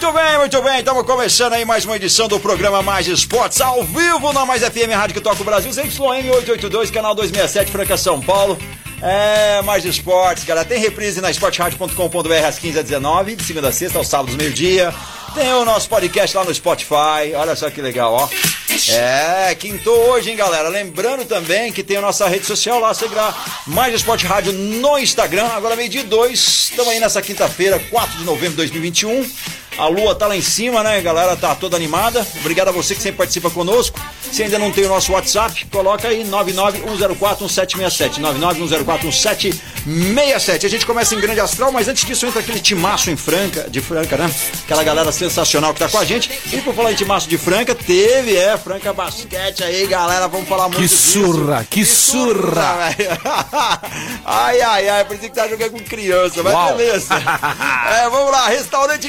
Muito bem, muito bem. Estamos começando aí mais uma edição do programa Mais Esportes, ao vivo na Mais FM Rádio que toca o Brasil, ZYM 882, canal 267, Franca, São Paulo. É, Mais Esportes, galera. Tem reprise na esporteradio.com.br às 15 h 19 de segunda a sexta, aos sábados, meio-dia. Tem o nosso podcast lá no Spotify. Olha só que legal, ó. É, quintou hoje, hein, galera? Lembrando também que tem a nossa rede social lá, segurar Mais Esporte Rádio no Instagram. Agora meio-dia 2. Estamos aí nessa quinta-feira, 4 de novembro de 2021. A lua tá lá em cima, né? A galera tá toda animada. Obrigado a você que sempre participa conosco. Se ainda não tem o nosso WhatsApp, coloca aí 991041767. 991041767. A gente começa em grande astral, mas antes disso entra aquele timaço em Franca, de Franca, né? Aquela galera sensacional que tá com a gente. E por falar em timaço de Franca, teve, é, Franca Basquete aí, galera. Vamos falar muito Que disso. surra, que surra. velho. ai, ai, ai, parecia que tá jogando com criança, mas Uau. beleza. é, vamos lá, restaurante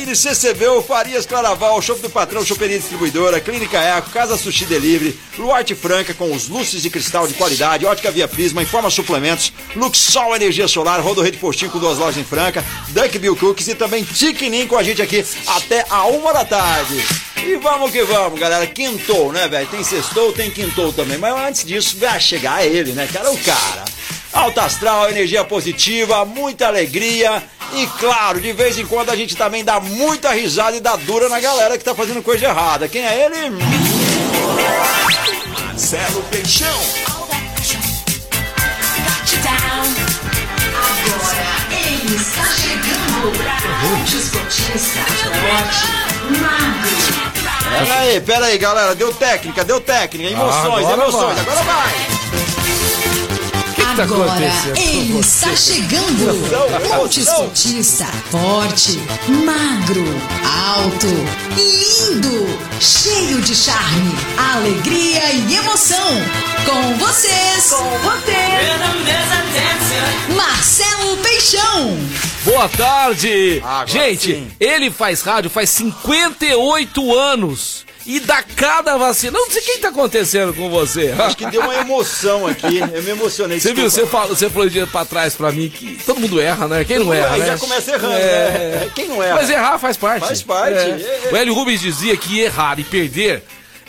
Gasparini, CCB, Farias Claraval, Show do Patrão, Choperia Distribuidora, Clínica Eco, Casa Sushi Delivery, Luarte Franca com os luzes de cristal de qualidade, Ótica Via Prisma, Informa Suplementos, Luxol Energia Solar, Rodo Rede Postinho com duas lojas em Franca, Dunk Bill Cookies e também Tiquinim com a gente aqui até a uma da tarde. E vamos que vamos, galera. Quintou, né, velho? Tem sextou, tem quintou também. Mas antes disso, vai chegar ele, né, cara? O cara. Alta astral, energia positiva, muita alegria. E claro, de vez em quando a gente também dá muita risada e dá dura na galera que tá fazendo coisa errada. Quem é ele? Marcelo Peixão. Agora ele está chegando. Esportista forte, magro. Pera aí, pera aí, galera. Deu técnica, deu técnica. Emoções, Agora emoções. vai. Agora vai. Tá Agora acontecendo? com ele está chegando. Esportista, forte, magro, alto, lindo, cheio de charme, alegria e emoção. Com vocês, com você, Marcelo Peixão. Boa tarde! Agora Gente, sim. ele faz rádio faz 58 anos. E dá cada vacina. Não sei o que tá acontecendo com você. Acho que deu uma emoção aqui. Eu me emocionei. Você viu, você falou, você falou um dia pra trás pra mim que todo mundo erra, né? Quem não erra, Aí né? já começa errando, É. né? Quem não erra? Mas errar faz parte. Faz parte. É. O Hélio Rubens dizia que errar e perder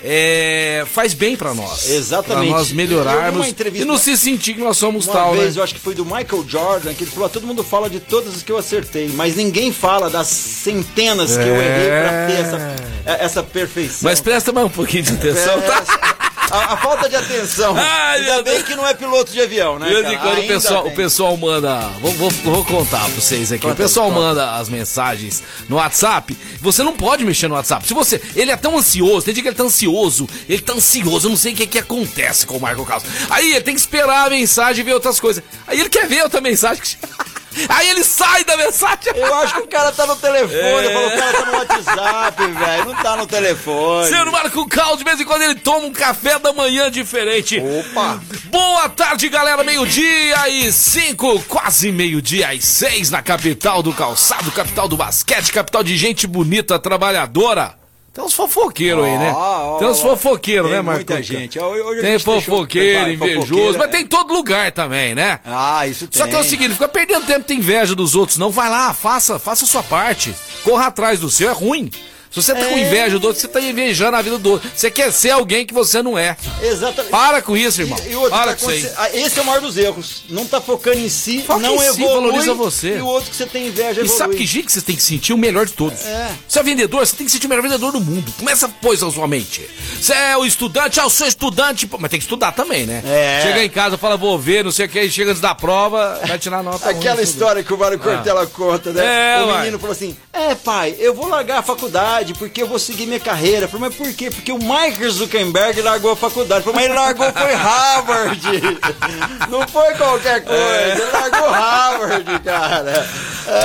é, faz bem pra nós. Exatamente. Pra nós melhorarmos e não se sentir que nós somos Uma tal, vez, né? eu acho que foi do Michael Jordan, que ele falou: todo mundo fala de todas as que eu acertei, mas ninguém fala das centenas que eu errei pra ter essa, é, essa perfeição. Mas presta mais um pouquinho de atenção, É, tá? A, a falta de atenção. Ai, Ainda bem Deus. que não é piloto de avião, né? De quando o pessoal, bem. o pessoal manda. Vou, vou, vou contar pra vocês aqui. Conta, o pessoal conta. manda as mensagens no WhatsApp. Você não pode mexer no WhatsApp. Se você. Ele é tão ansioso, tem dia que ele tá ansioso. Ele tá ansioso, eu não sei o que, que acontece com o Marco Carlos. Aí ele tem que esperar a mensagem e ver outras coisas. Aí ele quer ver outra mensagem. Aí ele sai da mensagem. Eu acho que o cara tá no telefone, É. eu falo, o cara tá no WhatsApp, velho. Não tá no telefone. Senhor Marco Carlos, de vez em quando ele toma um café da manhã diferente. Opa! Boa tarde, galera. Meio-dia e cinco, quase meio-dia e seis na capital do calçado, capital do basquete, capital de gente bonita, trabalhadora. Tem uns fofoqueiros aí, né? Ó, Tem uns fofoqueiros, Tem né, Marco? muita gente. Tem gente deixou- fofoqueiro, invejoso, mas é. tem em todo lugar também, né? Ah, isso tem. Só que é o seguinte, fica perdendo tempo, tem inveja dos outros, não. Vai lá, faça, faça a sua parte. Corra atrás do seu, é ruim. Se você tá com É. inveja do outro, você tá invejando a vida do outro. Você quer ser alguém que você não é. Exatamente. Para com isso, irmão. E outro, Para tá com isso aí. ah, Esse é o maior dos erros. Não tá focando em si, Foca não em si, evolui. valoriza você. E o outro que você tem inveja E evolui. sabe que jeito que você tem que sentir o melhor de todos? É. Você é vendedor, você tem que sentir o melhor vendedor do mundo. Começa a pôr isso na sua mente. Você é o estudante, ah, eu sou estudante, mas tem que estudar também, né? É. Chega em casa, fala, vou ver, não sei o que, chega antes da prova, vai tirar nota. Aquela história que o Mário Cortella conta, né? É, o uai. menino falou assim: É, pai, eu vou largar a faculdade porque eu vou seguir minha carreira. Falei, mas por quê? Porque o Mark Zuckerberg largou a faculdade. Falei, mas ele largou foi Harvard. Não foi qualquer coisa. Ele largou Harvard, cara.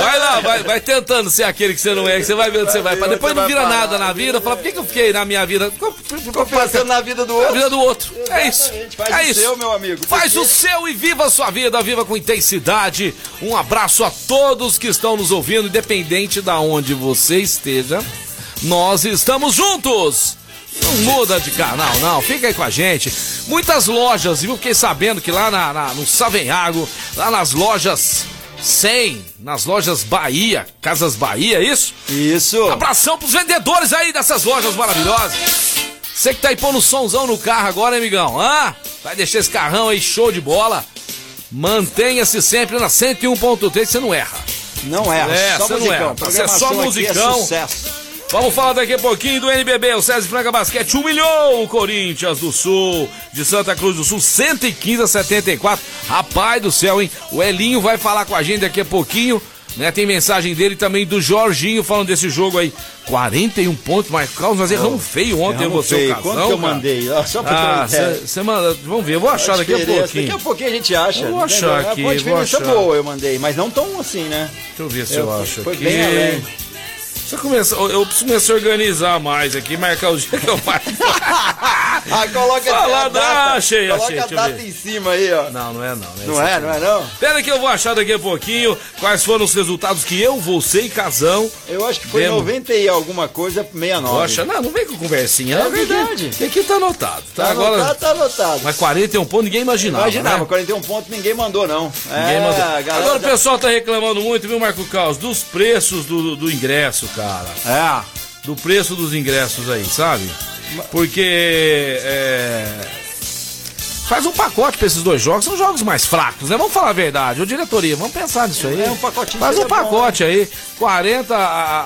Vai lá, vai, vai tentando ser aquele que você não é, que você vai ver onde você vai. Pra depois não vira nada na vida, fala, por que, que eu fiquei na minha vida? Ficou Ficou pensando na vida do na outro. vida do outro. É isso. Faz é o isso. seu, meu amigo, Faz porque- o seu e viva a sua vida, viva com intensidade. Um abraço a todos que estão nos ouvindo, independente da onde você esteja. Nós estamos juntos. Não muda de canal, não. Fica aí com a gente. Muitas lojas, viu? Fiquei sabendo que lá na, na- no Savenhago, lá nas lojas 100, nas lojas Bahia, Casas Bahia, é isso? Isso. Abração pros vendedores aí dessas lojas maravilhosas. Você que tá aí pondo somzão no carro agora, hein, amigão? Hã? Vai deixar esse carrão aí show de bola. Mantenha-se sempre na 101.3, você não erra. Não é, É, só você não musicão. erra. Você é só aqui musicão. É sucesso. Vamos falar daqui a pouquinho do NBB. O César Franca Basquete humilhou o Corinthians do Sul, de Santa Cruz do Sul, 115 a 74. Rapaz do céu, hein? O Elinho vai falar com a gente daqui a pouquinho. Né, tem mensagem dele também do Jorginho falando desse jogo aí. 41 pontos, mas Carlos, nós erramos feio ontem, Erramos você, o Casão, Quanto que eu cara. mandei? Ó, Só pra Ah, você manda. Vamos ver, eu vou achar daqui a pouquinho. Daqui a pouquinho a gente acha. Eu vou entendeu? achar É, aqui, Uma diferença boa eu mandei, mas não tão assim, né? Deixa eu ver se eu, Eu- acho foi aqui. bem além. Você começa, eu preciso começar a organizar mais aqui, marcar o dia que eu faço. Ah, coloca Fala, a data. achei, coloca achei, a data em cima aí, ó. Não, não é não. Não esse é, aqui. não é não? Pera que eu vou achar daqui a pouquinho quais foram os resultados que eu, você e Casão. Eu acho que foi Demo. 90 e alguma coisa, 69. Poxa, não, não vem com conversinha. É não, verdade. Aqui, aqui tá anotado. Tá, Tá agora. anotado, tá anotado. Mas 41 pontos ninguém imaginava. Imaginava, né? 41 pontos ninguém mandou, não. Ninguém é, mandou. Agora o tá- pessoal tá reclamando muito, viu, Marco Caos, dos preços do, do ingresso, cara. É. do preço dos ingressos aí, sabe? Porque é, faz um pacote pra esses dois jogos, são jogos mais fracos, né? Vamos falar a verdade, ô diretoria, vamos pensar nisso aí. É, um pacotinho Faz um seria bom, pacote aí, 40 a-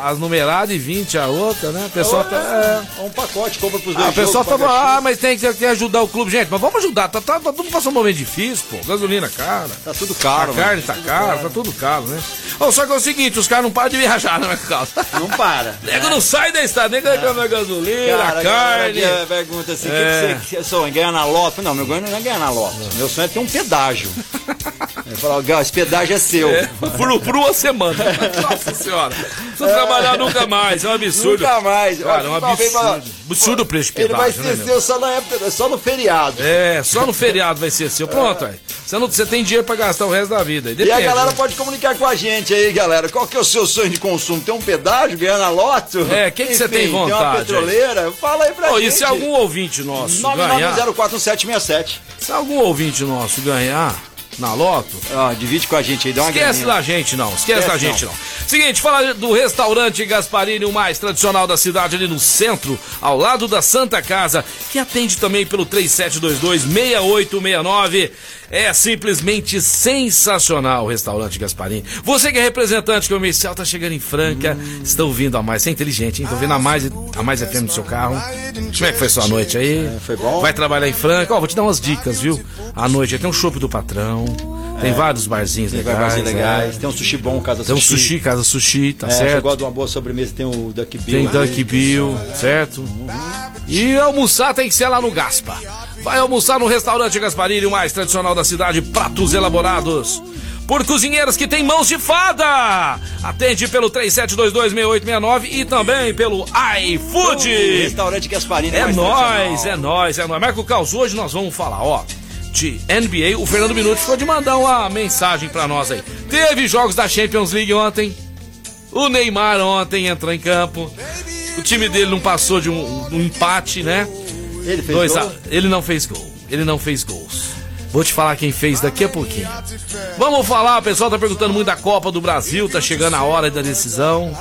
a- as numeradas e 20 a outra, né? O pessoal tá. é. É um pacote, compra pros dois Ah, o pessoal tá falando, ah, mas tem que, tem ajudar o clube. Gente, mas vamos ajudar. Tá, tá, tá tudo passando um momento difícil, pô. Gasolina cara. Tá tudo A caro, mano. carne tá cara, tá tudo caro, né? Ô, só que é o seguinte, os caras não param de viajar, né, Carlos? Não para. Nego não sai da estrada, nego reclama a gasolina, Cara, a a carne. que pergunta assim, o É. que, que você que sonha? Ganhar na loto? Não, meu sonho não é ganhar na loto. Meu sonho é ter um pedágio. Ele fala, "Gal, esse pedágio é seu. É, por, por uma semana. Nossa senhora. Não precisa trabalhar nunca mais. É um absurdo. Nunca mais. Cara, é um absurdo. Absurdo o preço Ele vai ser né, meu? seu só na época, só no feriado. É, só no feriado vai ser seu. Pronto, aí. Você, não, você tem dinheiro pra gastar o resto da vida. aí E a depende, galera né? pode comunicar com a gente aí, galera. Qual que é o seu sonho de consumo? Tem um pedágio, ganhar na loto? É, que que você tem Tem uma vontade petroleira? Fala aí pra Ô, gente. e se algum ouvinte nosso ganhar, 9904767. se algum ouvinte nosso ganhar na loto, Ó, divide com a gente aí, dá uma Esquece graninha. da gente não, esquece, da Esquece gente não. Seguinte, fala do restaurante Gasparini, o mais tradicional da cidade, ali no centro, ao lado da Santa Casa, que atende também pelo 3722-6869. É simplesmente sensacional o restaurante Gasparini. Você que é representante comercial, tá chegando em Franca, está ouvindo a mais, você é inteligente, hein? Tô ouvindo a mais, a mais FM no seu carro. Como é que foi sua noite aí? foi bom. Vai trabalhar em Franca? Ó, vou te dar umas dicas, viu? À noite tem um chopp do patrão, tem vários barzinhos Tem legais. vai legais. é. Tem um sushi bom, casa Tem um sushi. sushi, casa sushi, tá É, se eu certo? gosto de uma boa sobremesa, tem o Duck Bill. Tem aí. Dunk Bill, certo? E almoçar tem que ser lá no Gaspa. Vai almoçar no restaurante Gasparini, o mais tradicional da cidade, pratos elaborados por cozinheiros que têm mãos de fada. Atende pelo 37226869 e também pelo iFood. Restaurante Gasparini. É tradicional. é nóis, é nóis. Marco Caos, hoje nós vamos falar, ó, de NBA. O Fernando Minuto ficou de mandar uma mensagem pra nós aí. Teve jogos da Champions League ontem. O Neymar ontem entrou em campo. O time dele não passou de um, um empate, né? Ele fez Dois gol? a- Ele não fez gol. Ele não fez gols. Vou te falar quem fez daqui a pouquinho. Vamos falar, o pessoal tá perguntando muito da Copa do Brasil, tá chegando a hora da decisão.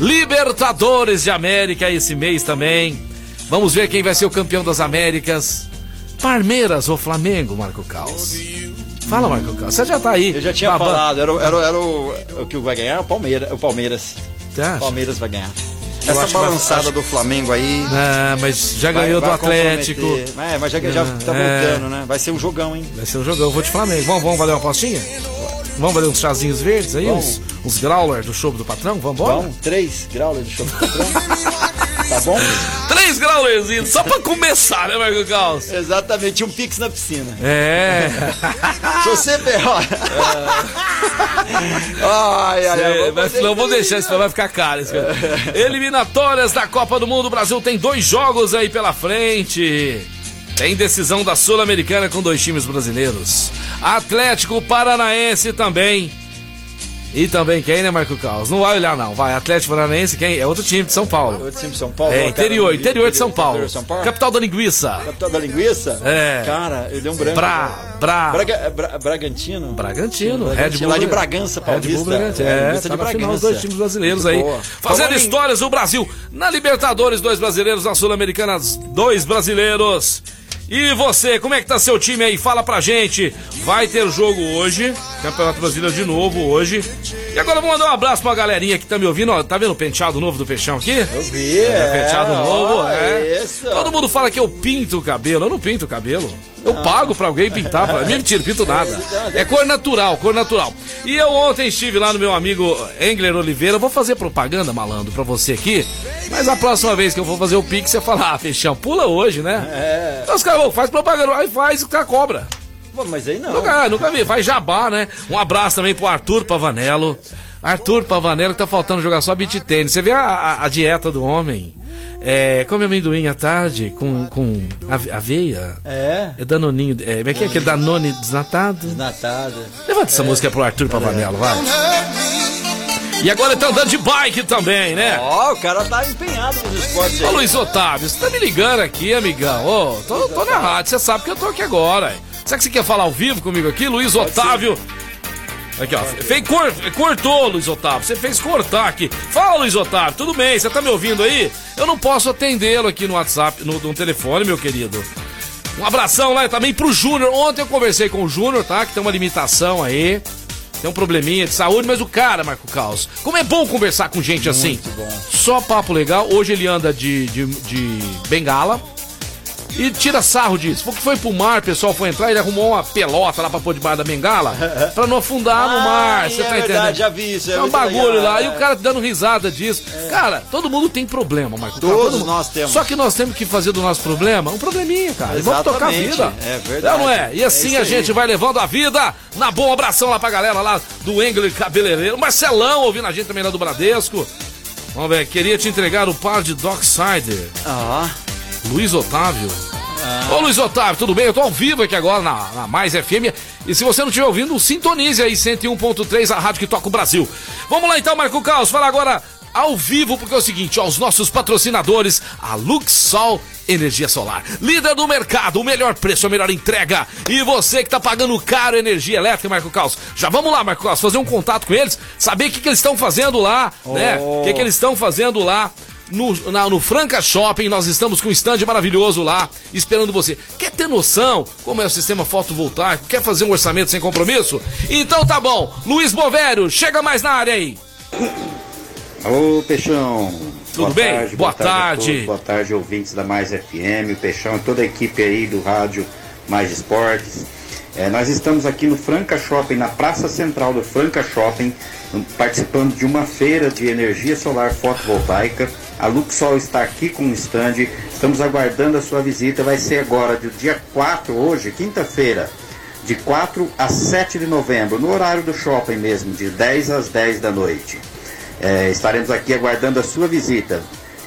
Libertadores de América esse mês também. Vamos ver quem vai ser o campeão das Américas. Palmeiras ou Flamengo, Marco Caos? Fala, Marco Caos. Você já tá aí. Eu já tinha babando. falado, era, o- era, o- era o, o que vai ganhar? O Palmeiras. O Palmeiras. Palmeiras vai ganhar. Essa balançada acho- do Flamengo aí. Ah, mas já vai- ganhou vai do Atlético. É, mas já, já tá É. voltando, né? Vai ser um jogão, hein? Vai ser um jogão. Eu vou de Flamengo. Vamos, vamos valer uma apostinha? Vamos valer uns chazinhos verdes aí? Vamos. Uns, uns growler do show do patrão? Vamos embora? Vamos, 3 graus de choque. Tá bom? 3 graus, Luizinho, só pra começar, né, Marco Caos? Exatamente, um pix na piscina. É. Se você ver, olha. Ai, ai, ai. Mas não vou deixar, isso vai ficar caro. Eliminatórias da Copa do Mundo, o Brasil tem dois jogos aí pela frente. Tem decisão da Sul-Americana com dois times brasileiros. Atlético Paranaense também. E também quem, né, Marco Carlos? Não vai olhar, não. Vai, Atlético Paranaense, quem? É outro time de São Paulo. Outro time de São Paulo. É, interior, interior de São Paulo. interior de São Paulo. Capital da linguiça. Capital da linguiça? É. Cara, eu dei um branco. Bra, Bra. Braga, é Bra- Bragantino? Bragantino, Sim, Red Bull. Lá de Bragança, Paulista. Red Bull Bragantino. É, É, tá de na final os Bragança. dois times brasileiros Muito aí. boa. Fazendo em- histórias do Brasil. Na Libertadores, dois brasileiros. Na Sul-Americana, dois brasileiros. E você, como é que tá seu time aí? Fala pra gente. Vai ter jogo hoje. Campeonato Brasileiro de novo hoje. E agora eu vou mandar um abraço pra galerinha que tá me ouvindo. Ó, tá vendo o penteado novo do Peixão aqui? Eu vi, É, é. penteado novo, ó, é. Isso. Todo mundo fala que eu pinto o cabelo. Eu não pinto o cabelo. Eu pago pra alguém pintar. Pra... Mentira, pinto nada. É cor natural, cor natural. E eu ontem estive lá no meu amigo Engler Oliveira. Vou fazer propaganda, malandro, pra você aqui. Mas a próxima vez que eu for fazer o Pix, você fala, ah, Fechão, pula hoje, né? É. Então os caras, "Ô, faz propaganda, aí faz o cara cobra. Mas aí não. Nunca, nunca vi, faz jabá, né? Um abraço também pro Arthur Pavanello. Arthur Pavanello que tá faltando jogar só beat tênis. Você vê a, a- a dieta do homem? É, come amendoim à tarde com, com ave- aveia. É. É danoninho, é, como é que é aquele danone desnatado? Desnatada. Levanta essa música pro Arthur Pavanello, vai. E agora ele tá andando de bike também, né? Ó, o cara tá empenhado nos esportes Ô aí. Luiz Otávio, você tá me ligando aqui, amigão? Ô, tô, tô na rádio, você sabe que eu tô aqui agora. Será que você quer falar ao vivo comigo aqui? Luiz Otávio. Aqui, ó. Fez, cor, cortou, Luiz Otávio. Você fez cortar aqui. Fala, Luiz Otávio, tudo bem? Você tá me ouvindo aí? Eu não posso atendê-lo aqui no WhatsApp, no, no telefone, meu querido. Um abração lá também pro Júnior. Ontem eu conversei com o Júnior, tá? Que tem uma limitação aí. Tem um probleminha de saúde, mas o cara, Marco Caos, como é bom conversar com gente assim. bom. Só papo legal. Hoje ele anda de, de, de bengala. E tira sarro disso. Porque foi pro mar, o pessoal foi entrar, ele arrumou uma pelota lá pra pôr debaixo da bengala pra não afundar no mar. Você é tá verdade, entendendo? já vi isso, é É um bagulho legal, lá. é. E o cara dando risada disso. Cara, todo mundo tem problema, Marco. Todos todo mundo. nós temos. Só que nós temos que fazer do nosso problema um probleminha, cara. E Vamos tocar a Exatamente, vida. é verdade. É, não é? E assim É isso a gente vai levando a vida na boa. Um abração lá pra galera lá do Engler Cabeleireiro. Marcelão ouvindo a gente também lá do Bradesco. Vamos ver, queria te entregar o par de Docksider. Ah, Luiz Otávio. Ô Luiz Otávio, tudo bem? Eu tô ao vivo aqui agora na, na Mais FM. E se você não estiver ouvindo, sintonize aí 101.3, a rádio que toca o Brasil. Vamos lá então, Marco Caos, fala agora ao vivo, porque é o seguinte, ó, os nossos patrocinadores, a Luxol Energia Solar. Líder do mercado, o melhor preço, a melhor entrega. E você que tá pagando caro energia elétrica, Marco Caos. Já vamos lá, Marco Caos, fazer um contato com eles, saber o que, que eles estão fazendo lá, né? O que, que eles estão fazendo lá no, na- no Franca Shopping, nós estamos com um stand maravilhoso lá, esperando você. Quer ter noção como é o sistema fotovoltaico? Quer fazer um orçamento sem compromisso? Então tá bom. Luiz Bovério, chega mais na área aí. Ô Peixão. Tudo bem? Boa a tarde. todos. Boa tarde, ouvintes da Mais FM, o Peixão e toda a equipe aí do rádio Mais Esportes. É, nós estamos aqui no Franca Shopping, na Praça Central do Franca Shopping, participando de uma feira de energia solar fotovoltaica. A Luxol está aqui com um stand. Estamos aguardando a sua visita. Vai ser agora, do dia 4, hoje, quinta-feira, de 4 a 7 de novembro, no horário do shopping mesmo, de 10 às 10 da noite. É, estaremos aqui aguardando a sua visita.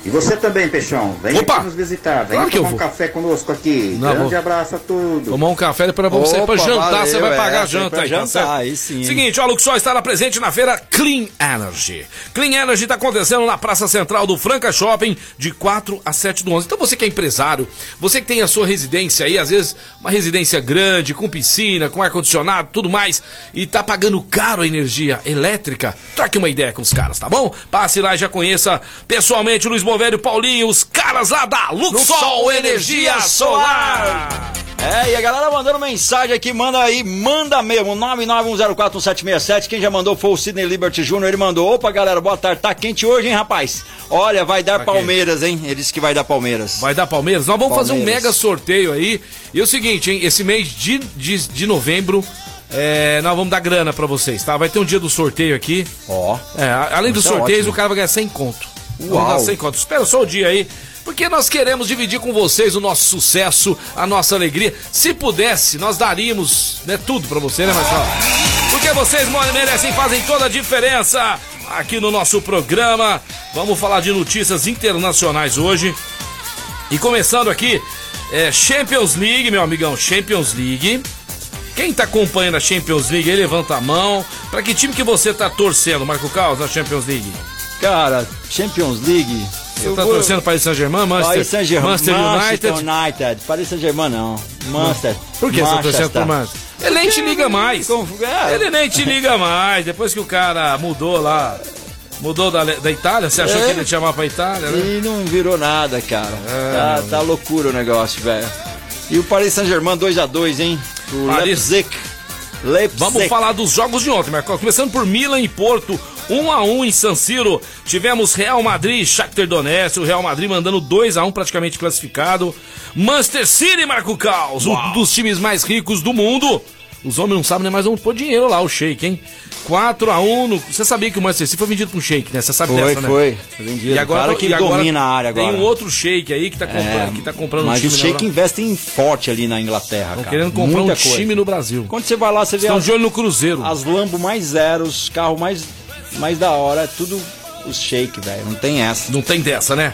E você também, Peixão, vem Opa! aqui nos visitar, vem Claro que eu tomar um vou. café conosco aqui. Não, Grande vou. abraço a todos. Tomar um café, depois vamos sair pra jantar. valeu, você vai é, pagar a sai janta aí, tá jantar, certo? aí sim. Seguinte, ó, o Luxol estará presente na feira Clean Energy. Clean Energy está acontecendo na Praça Central do Franca Shopping, de 4 a 7 do 11. Então você que é empresário, você que tem a sua residência aí, às vezes uma residência grande, com piscina, com ar-condicionado, tudo mais, e tá pagando caro a energia elétrica, troque uma ideia com os caras, tá bom? Passe lá e já conheça pessoalmente o Luiz E Paulinho, os caras lá da Luxol Energia Solar. É, e a galera mandando mensagem aqui, manda aí, manda mesmo, 991041767. Quem já mandou foi o Sidney Liberty Jr., ele mandou. Opa, galera, boa tarde, tá quente hoje, hein, rapaz? Olha, vai dar Tá Palmeiras, hein? Ele disse que vai dar Palmeiras. Vai dar Palmeiras? Nós vamos fazer um Palmeiras. mega sorteio aí. E é o seguinte, hein? Esse mês de, de, de novembro, é, nós vamos dar grana pra vocês, tá? Vai ter um dia do sorteio aqui. Ó. É, a- além dos é sorteios, ótimo. o cara vai ganhar 100 conto. Vamos dar sem conta. Espera só o dia aí. Porque nós queremos dividir com vocês o nosso sucesso, a nossa alegria. Se pudesse, nós daríamos né, tudo pra você, né, Marcelo? Porque vocês merecem, fazem toda a diferença aqui no nosso programa. Vamos falar de notícias internacionais hoje. E começando aqui, é Champions League, meu amigão, Champions League. Quem tá acompanhando a Champions League aí, levanta a mão. Pra que time que você tá torcendo, Marco Carlos, na Champions League? Cara, Champions League. Você tá torcendo Paris Saint-Germain, Manchester, Paris Saint-Germain, Manchester United? United. Paris Saint-Germain não. Manchester. Por que você tá torcendo Manchester. pro Manchester? Ele nem te liga mais. É. Ele nem te liga mais. Depois que o cara mudou lá, mudou da, da Itália, você achou É. que ele ia te chamar pra Itália, né? E não virou nada, cara. É, tá, tá loucura o negócio, velho. E o Paris Saint-Germain 2x2, hein? O Paris- Leipzig. Leipzig. Vamos falar dos jogos de ontem, Marcos. Começando por Milan e Porto, 1 a 1 em San Siro. Tivemos Real Madrid Shakhtar Donetsk, o Real Madrid mandando 2 a 1 praticamente classificado. Manchester City, Marco Caos, um dos times mais ricos do mundo. Os homens não sabem nem mais onde pôr dinheiro lá, o Sheik, hein? 4 a 1 no... Você sabia que o Manchester City foi vendido um Sheik, né? Você sabe Foi, dessa, né? foi. Foi vendido. E agora, Cara que e agora domina a área agora. Tem um outro Sheik aí que tá comprando, É, que tá comprando mas um time o na Sheik investe em forte ali na Inglaterra, Estão cara. querendo comprar Muita um coisa. time no Brasil. Quando você vai lá, você vê Estão as, de olho no Cruzeiro. as Lambo mais zero, os carros mais, mais da hora, é tudo os Sheik, velho. Não tem essa. Não tem dessa, né?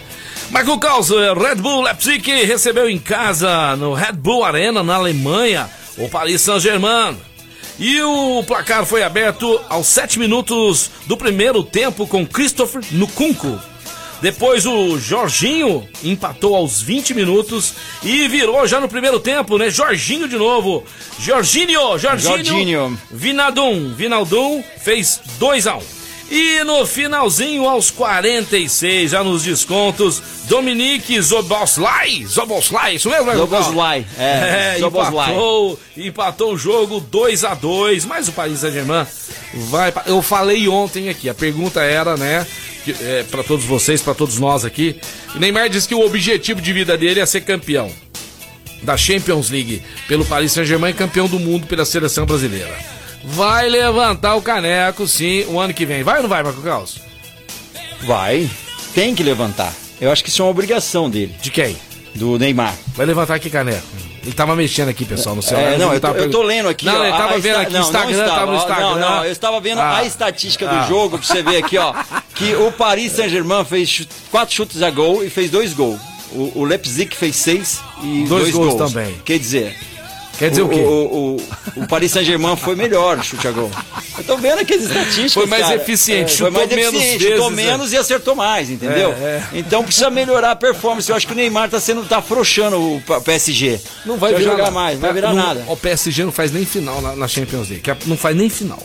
Marco Caos, eh, Red Bull Leipzig recebeu em casa no Red Bull Arena, na Alemanha, o Paris Saint-Germain. E o placar foi aberto aos 7 minutos do primeiro tempo com Christopher Nkunku. Depois o Jorginho empatou aos 20 minutos e virou já no primeiro tempo, né? Jorginho de novo. Jorginho, Jorginho. Jorginho. Vinaldum, Vinaldum fez 2 a 1 E no finalzinho, aos 46, já nos descontos, Dominique Zoboslai, Zoboslai, isso mesmo, né? Zoboslai, é, é Zoboslai. empatou, empatou o jogo 2 a 2 mas o Paris Saint-Germain vai... Eu falei ontem aqui, a pergunta era, né, é, para todos vocês, para todos nós aqui, o Neymar disse que o objetivo de vida dele é ser campeão da Champions League pelo Paris Saint-Germain e campeão do mundo pela seleção brasileira. Vai levantar o caneco, sim, o ano que vem. Vai ou não vai, Marco Carlos? Vai. Tem que levantar. Eu acho que isso é uma obrigação dele, De quem? do Neymar. Vai levantar que caneco? Ele tava mexendo aqui, pessoal, no celular. É, não, eu tô, eu tô lendo aqui. Não, ó, ele tava vendo aqui, não, não Instagram, estava, tava no ó, Instagram. Não, não, eu estava vendo Ah. a estatística do Ah. jogo pra você ver aqui, ó. Que o Paris Saint-Germain fez quatro chutes a gol e fez dois gols. O, o Leipzig fez seis e Dois dois, gols gols também. Quer dizer. Quer dizer o, quê? O, o, o- o Paris Saint-Germain foi melhor chute a gol. Eu tô vendo aqui as estatísticas. Foi mais cara. eficiente, É, foi mais chutou menos eficiente, vezes, chutou né? menos e acertou mais, entendeu? É, é. Então precisa melhorar a performance. Eu acho que o Neymar tá sendo tá afrouxando o PSG. Não vai virar jogar nada. mais, não vai virar Não- nada. O PSG não faz nem final na, na Champions League. é- Não faz nem final.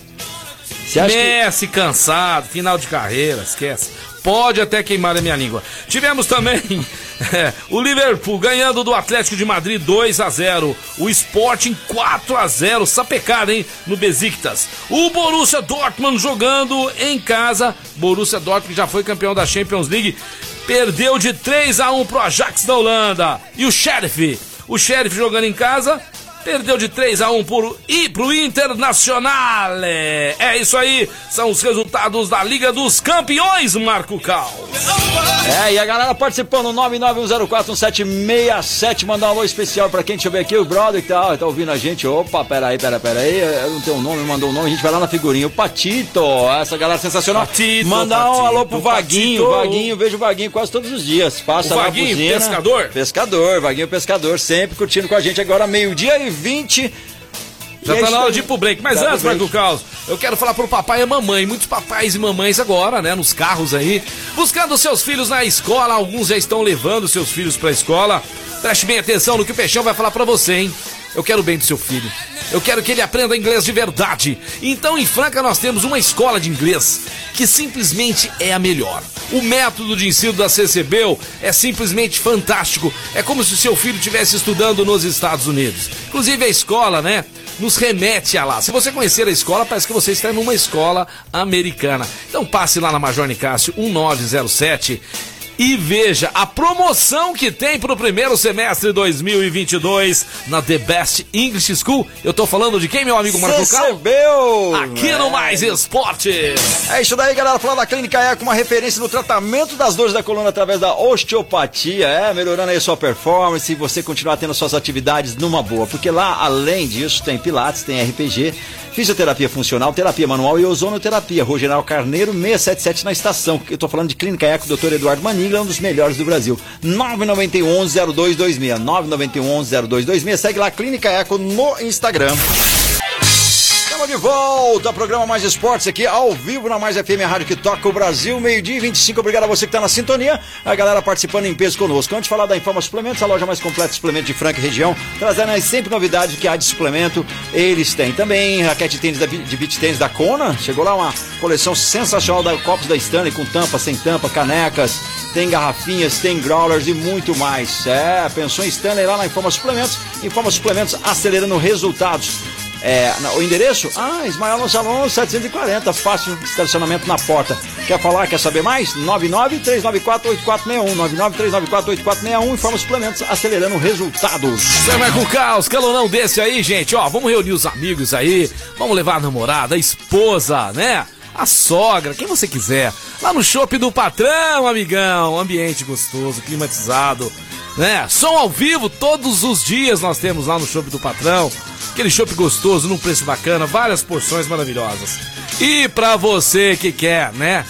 Acha que Messi cansado, final de carreira, esquece. Pode até queimar a minha língua. Tivemos também é, o Liverpool ganhando do Atlético de Madrid 2 a 0. O Sporting 4 a 0, sapecada, hein, no Besiktas. O Borussia Dortmund jogando em casa. Borussia Dortmund já foi campeão da Champions League. Perdeu de 3 a 1 pro Ajax da Holanda. E o Sheriff, o Sheriff jogando em casa, Perdeu de 3 a 1 por, e pro Internacional. É isso aí, são os resultados da Liga dos Campeões, Marco Cal. É, e a galera participando, 991041767, mandar um alô especial pra quem, deixa eu ver aqui, o brother que tá, tá ouvindo a gente. Opa, peraí, peraí, peraí, eu não tenho um nome, mandou um nome, a gente vai lá na figurinha. O Patito, essa galera sensacional. Patito, Mandar um Patito, alô pro Vaguinho, Patito. Vaguinho, vejo o Vaguinho quase todos os dias. Passa O Vaguinho, na buzina. pescador? Pescador, Vaguinho pescador, sempre curtindo com a gente agora, meio-dia e 20. Já é tá na hora de ir pro break. Mas Tá antes, Marco. Caos, eu quero falar pro papai e a mamãe. Muitos papais e mamães agora, né, nos carros aí, buscando seus filhos na escola. Alguns já estão levando seus filhos pra escola. Preste bem atenção no que o Peixão vai falar pra você, hein? Eu quero o bem do seu filho. Eu quero que ele aprenda inglês de verdade. Então, em Franca, nós temos uma escola de inglês que simplesmente é a melhor. O método de ensino da CCBEL é simplesmente fantástico. É como se o seu filho estivesse estudando nos Estados Unidos. Inclusive, a escola, né? nos remete a lá. Se você conhecer a escola, parece que você está numa escola americana. Então passe lá na Major Nicásio 1907 e veja a promoção que tem pro primeiro semestre 2022 na The Best English School. Eu tô falando de quem, meu amigo Marco? Recebeu! Aqui no Mais Esporte. É isso daí, galera. Falando da Clínica Eco, uma referência no tratamento das dores da coluna através da osteopatia. É, melhorando aí a sua performance e você continuar tendo suas atividades numa boa. Porque lá, além disso, tem Pilates, tem RPG, fisioterapia funcional, terapia manual e ozonoterapia. Rua General Carneiro, 677 na estação. Eu tô falando de Clínica Eco, Dr. Eduardo Manigla, um dos melhores do Brasil. 991-0226. 991-0226. Segue lá, Clínica Eco no Instagram. Estamos de volta, programa Mais Esportes aqui ao vivo na Mais FM, rádio que toca o Brasil, meio-dia e 25. Obrigado a você que está na sintonia, a galera participando em peso conosco. Antes de falar da Informa Suplementos, a loja mais completa de suplemento de Franca e região, trazendo aí sempre novidades que há de suplemento. Eles têm também raquete tênis da, de beach tênis da Kona. Chegou lá uma coleção sensacional da copos da Stanley com tampa, sem tampa, canecas. Tem garrafinhas, tem growlers e muito mais. É, pensou em Stanley lá na Informa Suplementos. Informa Suplementos acelerando resultados. É, o endereço? Ah, Ismael Alonso Alonso 740, fácil estacionamento na porta. Quer falar, quer saber mais? 99-394-8461, 99-394-8461, informa suplementos, acelerando resultados. Você vai com caos, calorão desse aí, gente. Ó, vamos reunir os amigos aí. Vamos levar a namorada, a esposa, né? A sogra, quem você quiser. Lá no shopping do patrão, amigão. Ambiente gostoso, climatizado, né? Som ao vivo todos os dias nós temos lá no shopping do patrão. Aquele chopp gostoso, num preço bacana, várias porções maravilhosas. E pra você que quer, né?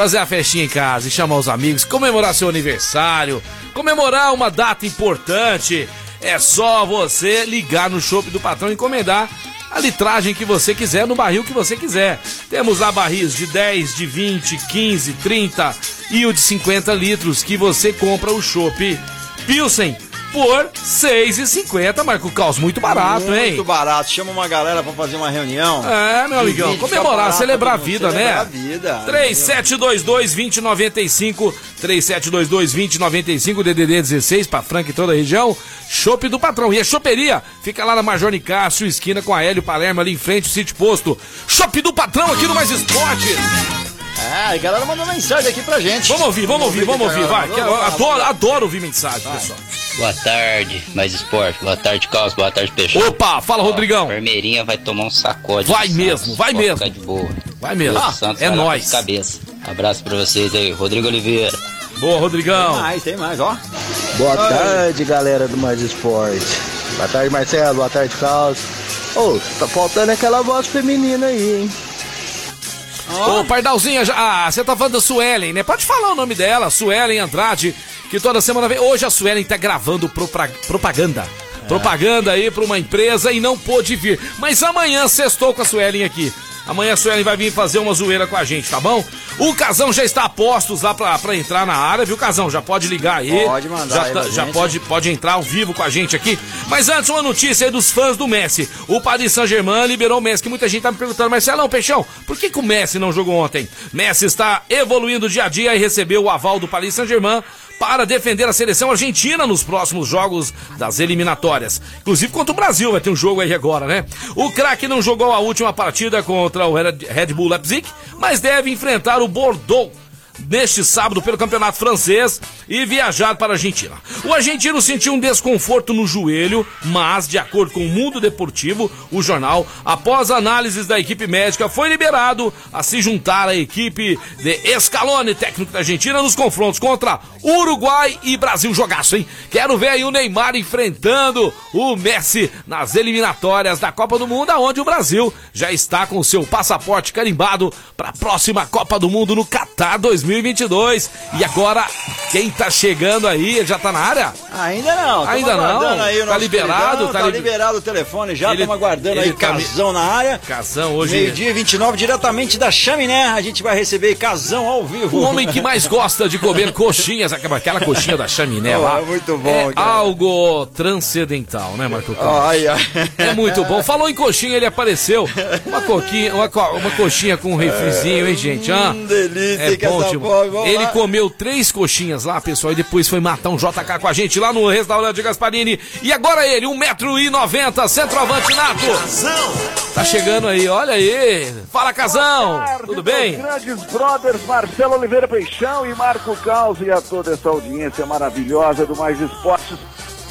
fazer a festinha em casa e chamar os amigos, comemorar seu aniversário, comemorar uma data importante. É só você ligar no shopping do patrão e encomendar a litragem que você quiser no barril que você quiser. Temos lá barris de 10, de 20, 15, 30 e o de 50 litros que você compra o chopp Pilsen por 6,50, Marco Caos, muito barato, Muito hein? barato, chama uma galera pra fazer uma reunião. É, meu amigão, comemorar, celebrar a vida, né? celebrar a vida. 3722-2095, 3722-2095, DDD 16 pra Franca e toda a região. Chopp do Patrão. E a choperia fica lá na Major Nicásio, esquina com a Hélio Palermo, ali em frente City Posto. Chopp do Patrão aqui no Mais Esporte. É, a galera mandou mensagem aqui pra gente. Vamos ouvir, vamos ouvir, vamos ouvir, vai. que eu adoro, adoro ouvir mensagem, pessoal. Boa tarde, mais esporte. Boa tarde, Caos. Boa tarde, Peixão. Opa, fala, Rodrigão. Vermelhinha vai tomar um sacode. Vai mesmo, vai mesmo. Ficar de boa. Vai mesmo. Ah, Santos é vai nóis. Cabeça. Abraço pra vocês aí. Rodrigo Oliveira. Boa, Tem Rodrigão. mais, tem mais, ó. Boa tarde, galera do Mais Esporte. Boa tarde, Marcelo. Boa tarde, Carlos. Ô, tá faltando aquela voz feminina aí, hein? Ô, Pardalzinha, ah, você tá falando da Suelen, né? Pode falar o nome dela, Suelen Andrade, que toda semana vem. Hoje a Suelen tá gravando propaganda. Propaganda aí pra uma empresa e não pôde vir. Mas amanhã sextou com a Suelen aqui. Amanhã a Suelen vai vir fazer uma zoeira com a gente, tá bom? O Casão já está a postos lá pra, pra entrar na área, viu, Casão? Já pode ligar aí. Pode mandar Já, aí tá- já gente. pode, pode entrar ao vivo com a gente aqui. Mas antes, uma notícia aí dos fãs do Messi. O Paris Saint-Germain liberou o Messi, que muita gente tá me perguntando, Marcelão, Peixão, por que, que o Messi não jogou ontem? Messi está evoluindo dia a dia e recebeu o aval do Paris Saint-Germain para defender a seleção argentina nos próximos jogos das eliminatórias. Inclusive contra o Brasil, vai ter um jogo aí agora, né? O craque não jogou a última partida contra o Red Bull Leipzig, mas deve enfrentar o Bordeaux neste sábado pelo Campeonato Francês e viajar para a Argentina. O argentino sentiu um desconforto no joelho, mas, de acordo com o Mundo Deportivo, o jornal, após análises da equipe médica, foi liberado a se juntar à equipe de Scaloni, técnico da Argentina, nos confrontos contra Uruguai e Brasil. Jogaço, hein? Quero ver aí o Neymar enfrentando o Messi nas eliminatórias da Copa do Mundo, onde o Brasil já está com seu passaporte carimbado para a próxima Copa do Mundo no Catar 2022. E agora, quem tá chegando aí, já tá na área? Ainda não. Ainda não? Aí Tá liberado, tá Tá, li- liberado o telefone já, estamos aguardando aí tá me- Casão na área. Casão hoje. Meio-dia 29, diretamente da Chaminé, a gente vai receber Casão ao vivo. O homem que mais gosta de comer coxinhas, aquela coxinha da chaminé Oh, lá. é muito bom, É cara. algo transcendental, né, Marco Carlos? Ai, ai. É muito bom. Falou em coxinha, ele apareceu. Uma coquinha, uma, co- uma coxinha com um refrizinho, hein, gente? Ah, Hum, delícia, é bom, essa Ele lá. comeu três coxinhas lá, pessoal, e depois foi matar um JK com a gente lá no restaurante Gasparini. E agora ele, 1,90m, centroavante nato. Tá chegando aí, olha aí. Fala, Casão. Tudo bem? Grandes brothers Marcelo Oliveira Peixão e Marco Caos e a toda essa audiência maravilhosa do Mais Esportes.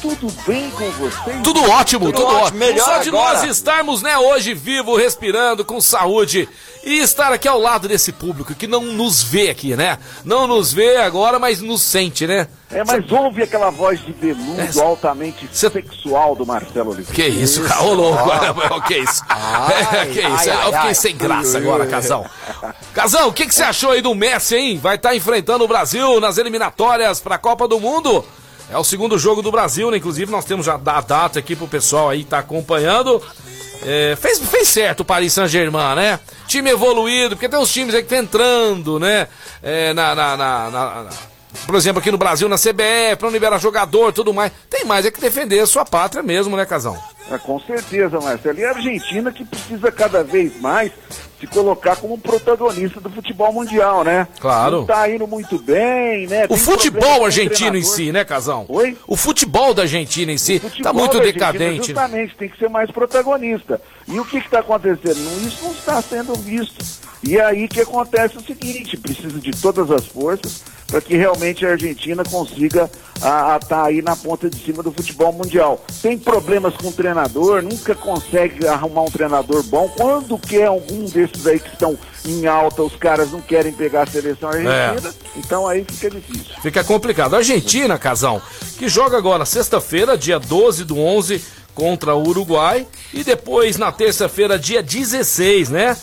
Tudo bem com vocês? Tudo ótimo, tudo, ótimo. ótimo. Melhor Só de agora. nós estarmos, né, hoje vivo, respirando, com saúde e estar aqui ao lado desse público que não nos vê aqui, né? Não nos vê agora, mas nos sente, né? É, mas ouve aquela voz de veludo É, altamente cê- sexual do Marcelo Oliveira. Que isso, cara? Ô, louco. O que isso? Ai, que isso? ai, Eu fiquei ai. sem graça agora, Casão. Casão, o que, que você achou aí do Messi, hein? Vai estar enfrentando o Brasil nas eliminatórias para a Copa do Mundo. É o segundo jogo do Brasil, né? Inclusive, nós temos já a data aqui pro pessoal aí tá acompanhando. É, fez, fez certo o Paris Saint-Germain, né? Time evoluído, porque tem uns times aí que estão entrando, né? É, na, na- na- na- por exemplo, aqui no Brasil, na CBF, pra não liberar jogador tudo mais. Tem mais é que defender a sua pátria mesmo, né, Casão? É, com certeza, Marcelo. E a Argentina que precisa cada vez mais se colocar como um protagonista do futebol mundial, né? Claro. Não tá indo muito bem, né? O Tem problema futebol o argentino em si, né, Casão? Oi? O futebol da Argentina em si tá muito decadente. né? Justamente, tem que ser mais protagonista. E o que está acontecendo? Isso não está sendo visto. E é aí que acontece o seguinte: precisa de todas as forças para que realmente a Argentina consiga estar aí na ponta de cima do futebol mundial. Tem problemas com o treinador, nunca consegue arrumar um treinador bom. Quando quer algum desses aí que estão em alta, os caras não querem pegar a seleção argentina, então aí fica difícil. Fica complicado. A Argentina, Casão, que joga agora sexta-feira, dia 12 do 11, contra o Uruguai. E depois, na terça-feira, dia 16, né?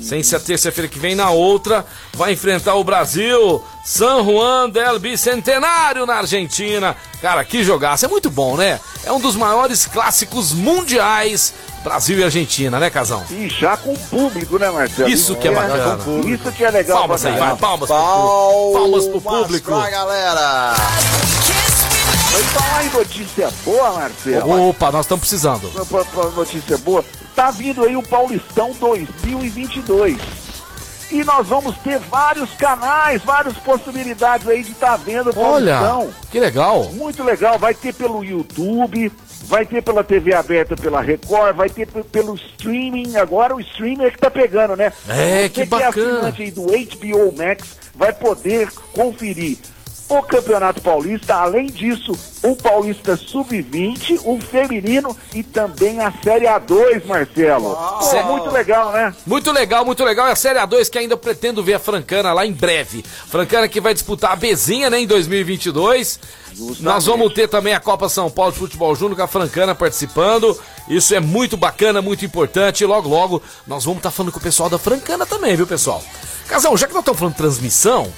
Sem ser a terça-feira que vem, na outra, vai enfrentar o Brasil, San Juan del Bicentenário na Argentina. Cara, que jogaço. É muito bom, né? É um dos maiores clássicos mundiais, Brasil e Argentina, né, Casão? E já com o público, né, Marcelo? Isso que é bacana. Isso que é legal. Palmas aí, vai, palmas pro público. Palmas pro público. pra galera. Vai falar em notícia boa, Marcelo. Opa, nós estamos precisando. Notícia boa. Tá vindo aí o Paulistão 2022. E nós vamos ter vários canais, várias possibilidades aí de estar vendo o Olha, Paulistão. que legal. Muito legal. Vai ter pelo YouTube, vai ter pela TV aberta pela Record, vai ter pe- pelo streaming. Agora o streaming é que tá pegando, né? É, Você que é bacana. assinante aí do HBO Max vai poder conferir o Campeonato Paulista, além disso, o Paulista Sub-20, o feminino e também a Série A2, Marcelo. Pô, muito legal, né? Muito legal, muito legal. É a Série A2 que ainda pretendo ver a Francana lá em breve. Francana que vai disputar a Bezinha, né, em 2022. Nós vamos ter também a Copa São Paulo de Futebol Júnior com a Francana participando. Isso é muito bacana, muito importante. E logo, logo, nós vamos estar falando com o pessoal da Francana também, viu, pessoal? Casal, já que nós estamos falando de transmissão,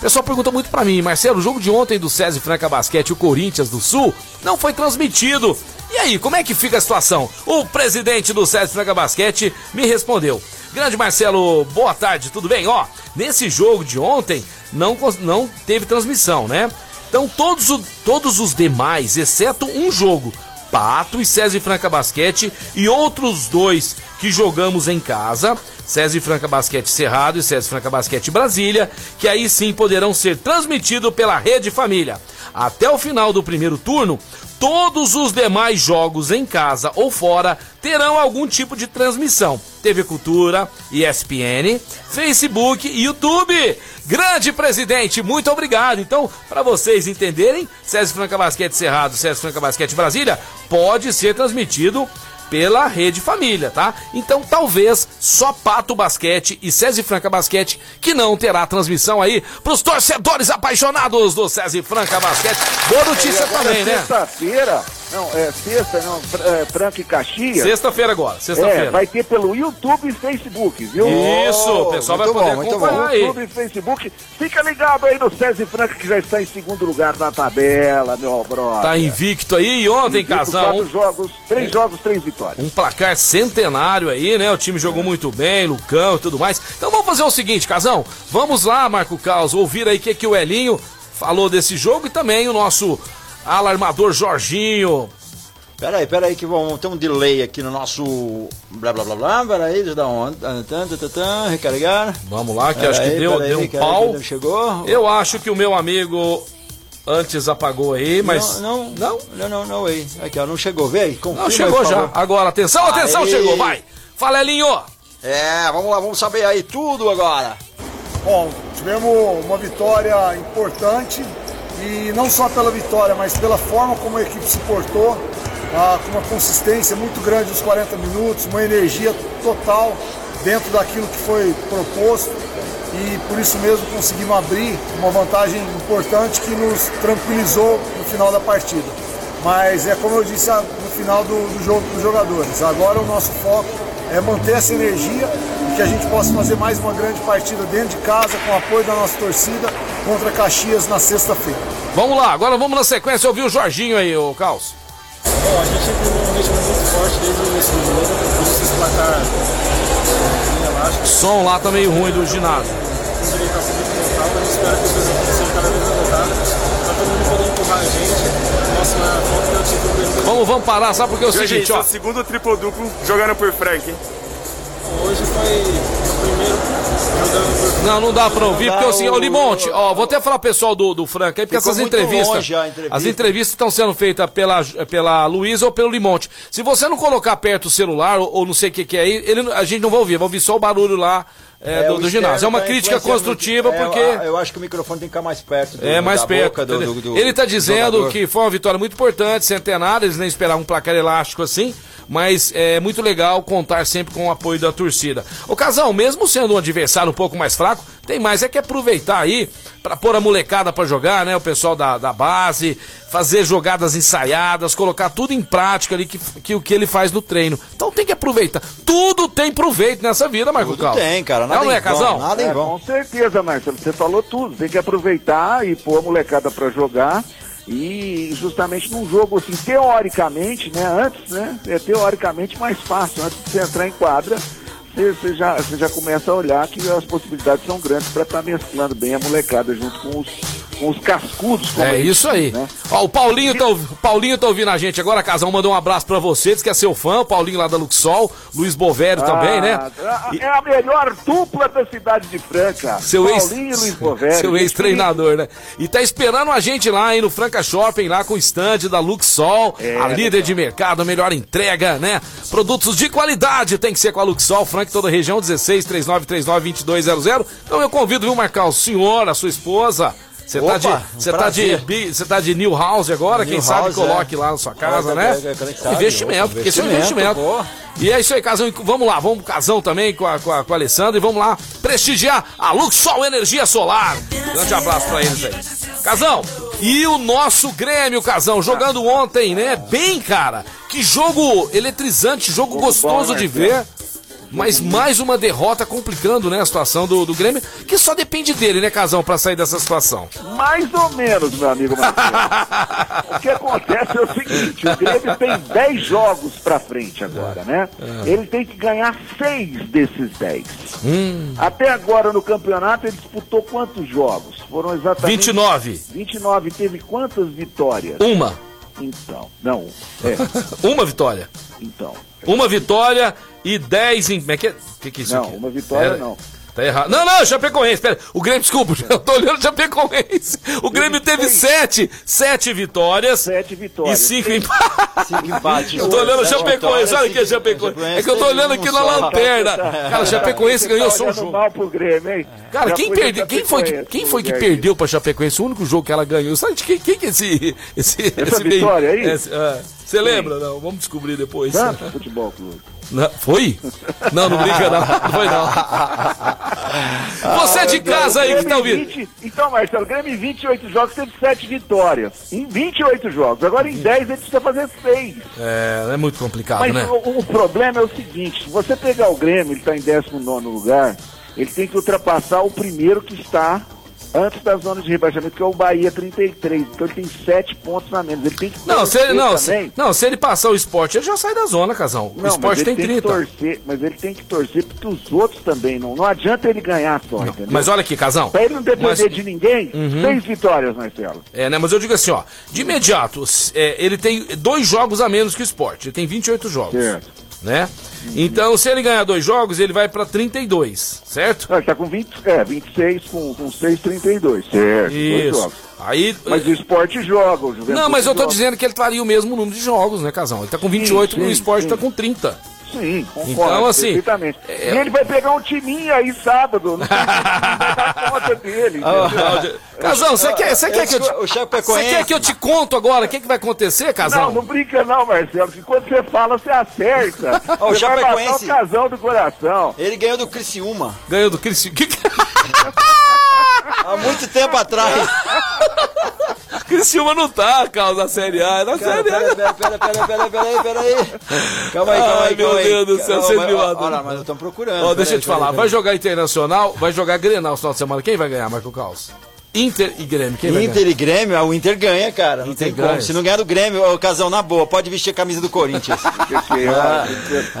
o pessoal pergunta muito pra mim, Marcelo, o jogo de ontem do César Franca Basquete e o Corinthians do Sul não foi transmitido. E aí, como é que fica a situação? O presidente do César Franca Basquete me respondeu. Grande Marcelo, boa tarde, tudo bem? Ó, nesse jogo de ontem não, não teve transmissão, né? Então todos, o- todos os demais, exceto um jogo, Pato e César e Franca Basquete e outros dois que jogamos em casa, E Franca Basquete Cerrado e e Franca Basquete Brasília, que aí sim poderão ser transmitidos pela Rede Família. Até o final do primeiro turno, todos os demais jogos em casa ou fora terão algum tipo de transmissão. TV Cultura, ESPN, Facebook e YouTube. Grande presidente, muito obrigado. Então, para vocês entenderem, César Franca Basquete Cerrado, César Franca Basquete Brasília, pode ser transmitido pela Rede Família, tá? Então talvez só Pato Basquete e César Franca Basquete que não terá transmissão aí pros torcedores apaixonados do César Franca Basquete. Boa notícia também, né? Sexta-feira, não, é sexta, não, é, Franca e Caxias. Sexta-feira agora, É, sexta-feira. vai ter pelo YouTube e Facebook, viu? Isso, o pessoal vai muito poder bom, muito acompanhar aí. YouTube e Facebook. Fica ligado aí no César Franca que já está em segundo lugar na tabela, meu brother. Tá invicto aí e ontem, Invicto, Casão, Quatro jogos, três jogos, três vitórias. Um placar centenário aí, né? O time jogou muito bem, Lucão e tudo mais. Então vamos fazer o seguinte, Casão. Vamos lá, Marco Caos, ouvir aí o que, que o Elinho falou desse jogo e também o nosso alarmador Jorginho. Pera aí, pera aí que vamos ter um delay aqui no nosso blá blá blá blá, pera aí, deixa eu dar um recarregar. Vamos lá, que Pera acho que deu, aí, deu um pau. chegou. Eu acho que o meu amigo antes apagou aí, mas. Não, não, não, não, não, aí. Aqui, ó, não chegou, vê aí. Não, chegou já. favor. Agora, atenção, atenção, chegou, vai. Fala, Elinho. É, vamos lá, vamos saber aí tudo agora. Bom, tivemos uma vitória importante e não só pela vitória, mas pela forma como a equipe se portou, ah, com uma consistência muito grande nos 40 minutos, uma energia total dentro daquilo que foi proposto e por isso mesmo conseguimos abrir uma vantagem importante que nos tranquilizou no final da partida. Mas é como eu disse ah, no final do, do jogo para os jogadores, agora o nosso foco é manter essa energia e que a gente possa fazer mais uma grande partida dentro de casa, com o apoio da nossa torcida, contra Caxias na sexta-feira. Vamos lá, agora vamos na sequência ouvir o Jorginho aí, ô Caos. Bom, a gente tem um ritmo muito forte desde o início do jogo, por isso esse placar. Som lá tá meio ruim do ginásio. É Vamos, vamos parar, sabe porque é o seguinte, ó. seu segundo triplo duplo jogando por Frank, hein? Hoje foi o primeiro jogando por Não, não dá pra ouvir, Não porque assim, o- ô Limonte, ó, vou até falar pro pessoal do, do Franca aí, porque Ficou essas entrevistas, entrevista. as entrevistas estão sendo feitas pela, pela Luísa ou pelo Limonte. Se você não colocar perto o celular, ou, ou não sei o que que é aí, ele, a gente não vai ouvir, vai ouvir só o barulho lá é, do, o do ginásio. É uma tá crítica construtiva. É, porque... Eu, acho que o microfone tem que ficar mais perto. Do, É, mais da perto. boca do- do- ele tá do dizendo jogador. que foi uma vitória muito importante, centenária, eles nem esperavam um placar elástico assim, mas é muito legal contar sempre com o apoio da torcida. O Casal, mesmo sendo um adversário um pouco mais fraco, tem mais é que aproveitar aí pra pôr a molecada pra jogar, né? O pessoal da, da base, fazer jogadas ensaiadas, colocar tudo em prática ali que, que o que ele faz no treino. Então tem que aproveitar. Tudo tem proveito nessa vida, Marco Tudo Cal. tem, cara, nada Não, é, em Casal? nada em É, vão. com certeza, Marcelo. Você falou tudo. Tem que aproveitar e pôr a molecada para jogar. E justamente num jogo assim, teoricamente, né? Antes, né? É teoricamente mais fácil. Antes de você entrar em quadra, você, já, você já começa a olhar que as possibilidades são grandes para estar mesclando bem a molecada junto com os, com os cascudos. É eles isso aí. né? Ó, o Paulinho tá, o Paulinho tá ouvindo a gente agora, Casal, mandou um abraço pra você, diz que é seu fã, o Paulinho lá da Luxol, Luiz Bovério também, né? Ah, É a melhor dupla da cidade de Franca. Seu ex, Paulinho e Luiz Bovério. seu ex-treinador, né? E tá esperando a gente lá, hein, no Franca Shopping, lá com o stand da Luxol, É, a líder de mercado, a melhor entrega, né? Produtos de qualidade tem que ser com a Luxol, Franca, toda a região, 16 3939 2200. Então eu convido, viu, marcar o senhor, a sua esposa. Você tá de, você tá de, você tá de New House agora, quem New sabe House, coloque é. lá na sua casa, É, né? é, investimento, porque isso é um investimento. E é isso aí, Casão. Vamos lá, vamos pro Casão também com a, com a, com a Alessandra e vamos lá prestigiar a Luxol Energia Solar. Grande abraço pra eles aí. Casão, e o nosso Grêmio, Casão, jogando ontem, né? Bem, cara. Que jogo eletrizante, jogo Jogo gostoso bom, de Marcelo. ver. Mas mais uma derrota complicando, né, a situação do, do Grêmio, que só depende dele, né, Casão, pra sair dessa situação. Mais ou menos, meu amigo Marcelo. o que acontece é o seguinte, o Grêmio tem 10 jogos pra frente agora, né? Ele tem que ganhar 6 desses 10. Hum, Até agora no campeonato ele disputou quantos jogos? Foram exatamente 29. 29. Teve quantas vitórias? Uma. Então, não. É, Uma vitória. então. Uma vitória e 10 em. Como é que é? Que que é isso Não, aqui? uma vitória Pera. não. Tá errado. Não, não, Chapecoense, pera. O Grêmio, desculpa, eu tô olhando o Chapecoense. O Grêmio teve sete, sete vitórias. Sete vitórias. E cinco empates. Cinco empates. Eu tô olhando o Chapecoense, olha aqui, cinco- Chapecoense. É que eu tô olhando aqui na lanterna. Cara, o Chapecoense ganhou só um jogo. mal pro Grêmio, hein? Cara, quem, foi perde, da quem foi que, quem foi que perdeu pra Chapecoense? O único jogo que ela ganhou. Sabe de quem, quem que é esse. esse Essa esse meio- vitória aí? ah, Você lembra? Não, vamos descobrir depois. Santos Futebol Clube. Não, foi? Não, não brinca não. Não foi não. Você de casa aí que tá ouvindo. 20 então, Marcelo, o Grêmio em 28 jogos teve 7 vitórias. Em 28 jogos. Agora em 10 ele precisa fazer 6. É, é muito complicado, Mas né? o, o problema é o seguinte: se você pegar o Grêmio, ele está em 19 lugar, ele tem que ultrapassar o primeiro que está antes da zona de rebaixamento, que é o Bahia 33. Então ele tem 7 pontos a menos. Ele tem que Não, se ele, não, se, não, se ele passar o esporte, ele já sai da zona, Casão. O Não, esporte tem tem 30. que torcer, mas ele tem que torcer porque os outros também não. Não adianta ele ganhar só, entendeu? Mas olha aqui, Casão. Pra ele não depender Mas- de ninguém, Uhum. seis vitórias, Marcelo. É, né? Mas eu digo assim, ó. De imediato, é, ele tem dois jogos a menos que o esporte. Ele tem 28 jogos. Certo. Né? Então, se ele ganhar dois jogos, ele vai pra 32, certo? Não, ele tá com 20, é, 26 com, com 6, 32. Certo, dois Isso. jogos. Aí, Mas o esporte joga, o Juventude não, mas eu tô joga. dizendo que ele faria o mesmo número de jogos, né, Casão? Ele tá com 28 sim, o esporte sim. tá com 30. Sim, concordo. Então, assim, perfeitamente. é- E ele vai pegar um timinho aí sábado. Não se vai dar conta dele. Casão, você quer, você quer que eu te, O você quer que eu te conto agora o que, que vai acontecer, Casão? Não, não brinca não, Marcelo, que quando você fala, você acerta. O você vai matar o casão do coração. Ele ganhou do Criciúma Ganhou do que... há muito tempo atrás. Criciúma não tá, Carlos, na Série A, é na Cara, Série A. pera, pera, pera, pera, pera, aí, pera aí. Calma aí, calma Ai, aí, meu calma aí. Deus do céu, mas- me ó, matam. Olha, mas eu tô procurando. Ó, deixa eu te falar, vai jogar Internacional, vai jogar Grenal no final de semana. Quem vai ganhar, Marco Caos? Inter e Grêmio, quem vai Inter e Grêmio, ah, o Inter ganha, cara. Não Inter tem como. ganha. Se não ganhar do Grêmio, ô Casão, na boa, pode vestir a camisa do Corinthians. Porque, Ah,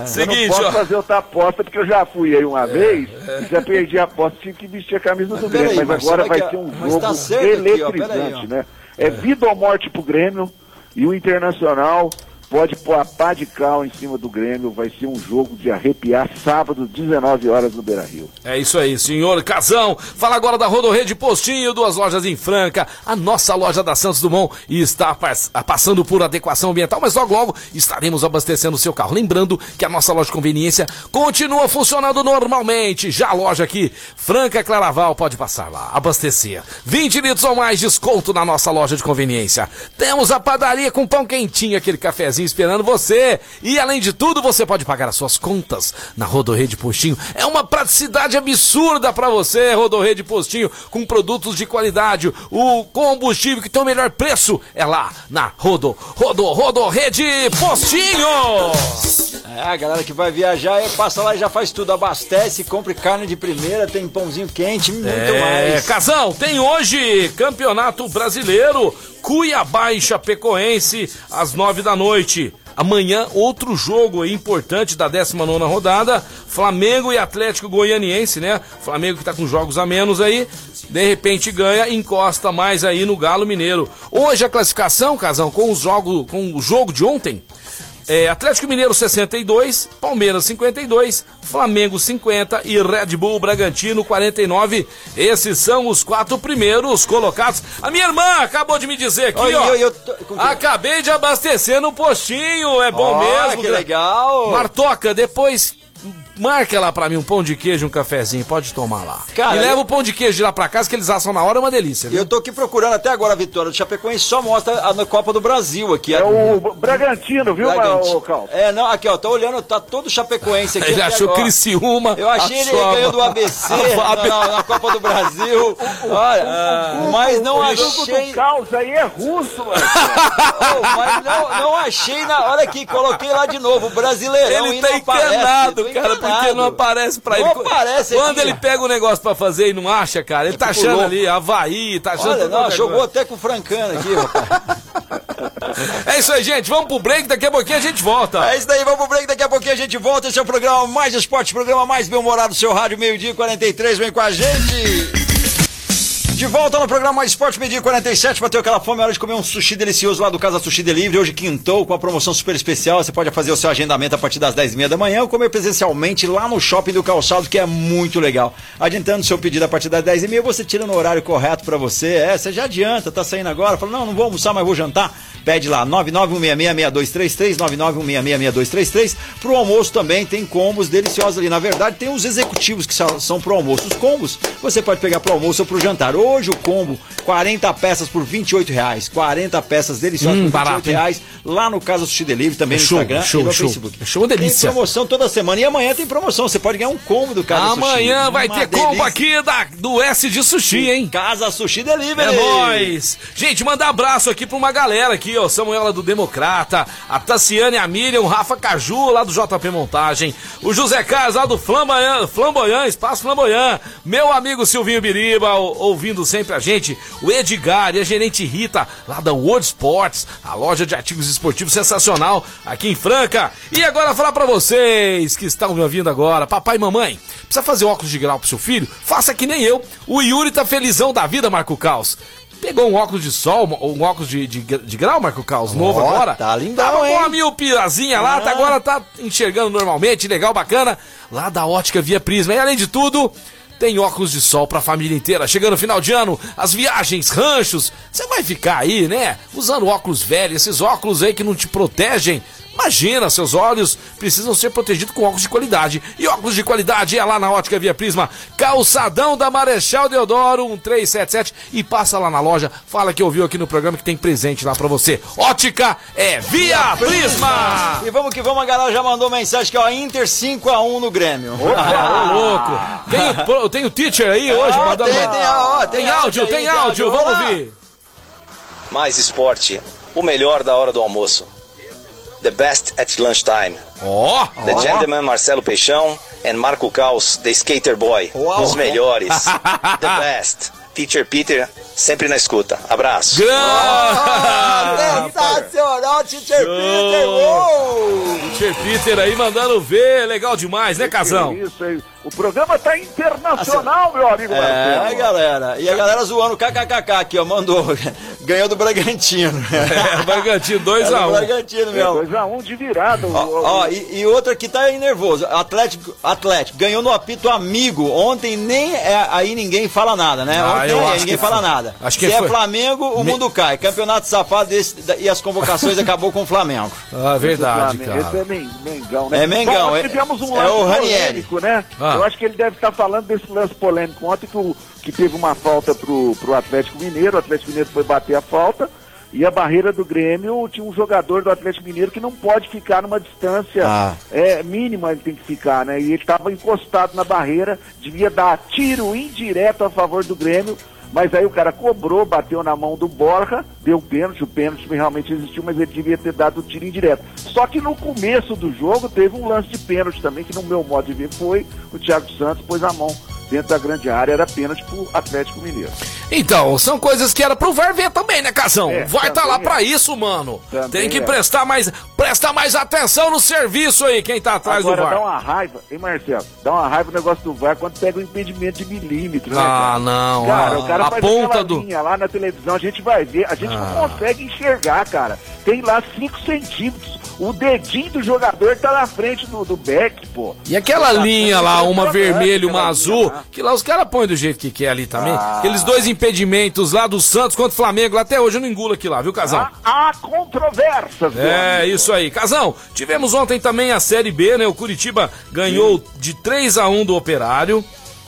eu Seguinte, não posso ó. fazer outra aposta porque eu já fui aí uma vez e já perdi a aposta, tive que vestir a camisa do Grêmio. Mas Marcelo, agora é vai que- ser um mas jogo tá certo aqui, ó, eletrizante, ó. né? É vida ou morte pro Grêmio e o Internacional pode pôr a pá de cal em cima do Grêmio. Vai ser um jogo de arrepiar sábado, 19 horas no Beira Rio. É isso aí, senhor Casão. Fala agora da Rodorrede Postinho, duas lojas em Franca, a nossa loja da Santos Dumont está pas- passando por adequação ambiental, mas logo logo estaremos abastecendo o seu carro. Lembrando que a nossa loja de conveniência continua funcionando normalmente. Já a loja aqui, Franca Claraval, pode passar lá, abastecer. 20 litros ou mais desconto na nossa loja de conveniência. Temos a padaria com pão quentinho, aquele cafezinho esperando você. E além de tudo, você pode pagar as suas contas na Rodorrede Postinho. É uma praticidade absurda pra você, Rodorrede Postinho, com produtos de qualidade. O combustível que tem o melhor preço é lá na Rodo, Rodo, Rodorrede Postinho. É, a galera que vai viajar, é, passa lá e já faz tudo. Abastece, compre carne de primeira, tem pãozinho quente, muito É, mais. Casão, tem hoje Campeonato Brasileiro, Cuiabá e Chapecoense, às nove da noite. Amanhã, outro jogo importante da 19 rodada, Flamengo e Atlético Goianiense, né? Flamengo que tá com jogos a menos aí, de repente ganha, encosta mais aí no Galo Mineiro. Hoje a classificação, Casão, com, com o jogo de ontem, é, Atlético Mineiro 62, Palmeiras 52, Flamengo 50 e Red Bull Bragantino 49. Esses são os quatro primeiros colocados. A minha irmã acabou de me dizer aqui, Oi, ó. eu- eu tô- Acabei de abastecer no postinho, é bom Ó, mesmo. que legal. Martoca, depois marca lá pra mim um pão de queijo, um cafezinho, pode tomar lá. Cara, e leva eu- o pão de queijo de lá pra casa que eles assam na hora, é uma delícia. Viu? eu tô aqui procurando até agora a vitória do Chapecoense, só mostra a na Copa do Brasil aqui. É a- o Bragantino, viu, Bragantino. Cal? É, não, aqui ó, tô olhando, tá todo Chapecoense aqui. Ele achou agora. Criciúma. Eu achei ele achou a- ganhando do ABC na, na- na Copa do Brasil. Olha, mas não o jogo achei. do caos aí é russo, mano. Oh, mas não, não achei na. Olha aqui, coloquei lá de novo. O brasileirão Ele e tá aparece, encanado, porque não aparece pra Não ele. aparece Quando aqui. ele pega o negócio pra fazer e não acha, cara, ele tá fico achando louco. ali Havaí, tá achando. Olha, não, é jogou até com o Francano aqui, rapaz. É isso aí, gente. Vamos pro break, daqui a pouquinho a gente volta. É isso daí, vamos pro break, daqui a pouquinho a gente volta. Esse é o programa Mais Esporte, programa mais bem-humorado do seu rádio, meio-dia e 43, vem com a gente. De volta no programa Esporte, meio-dia e 47, bateu aquela fome, é hora de comer um sushi delicioso lá do Casa Sushi Delivery. Hoje quintou com a promoção super especial. Você pode fazer o seu agendamento a partir das 10h30 da manhã ou comer presencialmente lá no Shopping do Calçado, que é muito legal. Adiantando seu pedido a partir das 10h30, você tira no horário correto pra você. É, você já adianta, tá saindo agora. Fala, não, não vou almoçar, mas vou jantar. Pede lá, 991666233, 991666233. Pro almoço também tem combos deliciosos ali. Na verdade, tem os executivos que são, pro almoço. Os combos você pode pegar pro almoço ou pro jantar. Hoje o combo, 40 peças por 28 reais. 40 peças deliciosas Hum, por 28 barato, reais. Lá no Casa Sushi Delivery, também É no show, Instagram show, e no show. Facebook. É show, delícia. Tem promoção toda semana. E amanhã tem promoção. Você pode ganhar um combo do Casa Sushi. Amanhã vai Uma ter combo delícia. aqui da, do S de Sushi, hein? Casa Sushi Delivery. É nóis! Gente, mandar abraço aqui pra uma galera aqui, ó. Samuela do Democrata, a Tassiane, a Miriam, o Rafa Caju, lá do JP Montagem, o José Carlos, lá do Flamboyant, Flamboyant Espaço Flamboyant, meu amigo Silvinho Biriba, ouvindo sempre a gente, o Edgar e a gerente Rita, lá da World Sports, a loja de artigos esportivos sensacional aqui em Franca. E agora falar pra vocês que estão me ouvindo agora, papai e mamãe, precisa fazer óculos de grau pro seu filho? Faça que nem eu. O Yuri tá felizão da vida, Marco Caos. Pegou um óculos de sol, um óculos de, de, de grau, Marco Carlos, novo Ó, agora. tá lindão, Tava com hein? uma miopirazinha lá, tá, Ah. agora tá enxergando normalmente, legal, bacana. Lá da ótica Via Prisma. E além de tudo, tem óculos de sol pra família inteira. Chegando no final de ano, as viagens, ranchos. Você vai ficar aí, né? Usando óculos velhos, esses óculos aí que não te protegem. Imagina, seus olhos precisam ser protegidos com óculos de qualidade. E óculos de qualidade é lá na Ótica Via Prisma, calçadão da Marechal Deodoro 1377 e passa lá na loja, fala que ouviu aqui no programa que tem presente lá pra você. Ótica é Via Prisma! E vamos que vamos, a galera já mandou mensagem que ó, Inter 5x1 no Grêmio. Ô, louco! Tem, tem o teacher aí hoje Ó, mandando. tem, tem, ó, tem, tem áudio, áudio tem áudio, áudio, vamos vamos lá. ouvir. Mais esporte, o melhor da hora do almoço. The best at lunchtime. Ó! The ó. gentleman Marcelo Peixão and Marco Caos, the skater boy. Uau. Os melhores. The best. Teacher Peter, sempre na escuta. Abraço. Ah, sensacional, Teacher Peter! Uou! Teacher Peter aí mandando ver, legal demais, né, Casão? Isso aí. O programa tá internacional, meu amigo É, Marcelo. galera. E a galera zoando KKKK aqui, ó, mandou. Ganhou do Bragantino. É, Bragantino É 2 do a 1 Bragantino mesmo. 2x1 de virada. o- Ó, e, e outra que tá aí nervoso. Atlético, Atlético ganhou no apito amigo. Ontem nem é, aí ninguém fala nada, né? Ah, Ontem é, ninguém fala foi. Nada. Acho que Se foi. é Flamengo, o Me- mundo cai. Campeonato safado desse, da- e as convocações acabou com o Flamengo. Ah, verdade, Esse é cara. Men- Mengão, né? É Mengão, Bom, é- tivemos um é lance o Ranieri. polêmico, né? Ah. Eu acho que ele deve estar falando desse lance polêmico ontem que, o, que teve uma falta pro, pro Atlético Mineiro, o Atlético Mineiro foi bater a falta e a barreira do Grêmio tinha um jogador do Atlético Mineiro que não pode ficar numa distância Ah. é, mínima, ele tem que ficar, né? E ele estava encostado na barreira, devia dar tiro indireto a favor do Grêmio, mas aí o cara cobrou, bateu na mão do Borja, deu pênalti, o pênalti realmente existiu, mas ele devia ter dado o tiro indireto. Só que no começo do jogo teve um lance de pênalti também, que no meu modo de ver foi o Thiago Santos pôs a mão dentro da grande área, era pênalti pro Atlético Mineiro. Então, são coisas que era pro VAR ver também, né, Casão? É, Vai tá lá é. pra isso, mano. Também Tem que é. prestar mais, prestar mais atenção no serviço aí, quem tá atrás Agora do dá VAR. uma raiva, hein Marcelo? Dá uma raiva o negócio do VAR quando pega o impedimento de milímetro, né, Ah, cara? não, Cara, a- o cara a faz ponta do- lá na televisão, a gente vai ver, a gente Ah. não consegue enxergar, cara. Tem lá 5 centímetros. O dedinho do jogador tá na frente do, do back, pô. E aquela Tá linha lá, uma vermelha e uma aquela azul, lá. que lá os caras põem do jeito que quer ali também. Ah. Aqueles dois impedimentos lá do Santos contra o Flamengo, lá até hoje eu não engulo aqui lá, viu, Casão? Há, há controvérsias, meu É, isso aí. Casão, tivemos ontem também a Série B, né? O Curitiba ganhou de 3 a 1 do Operário.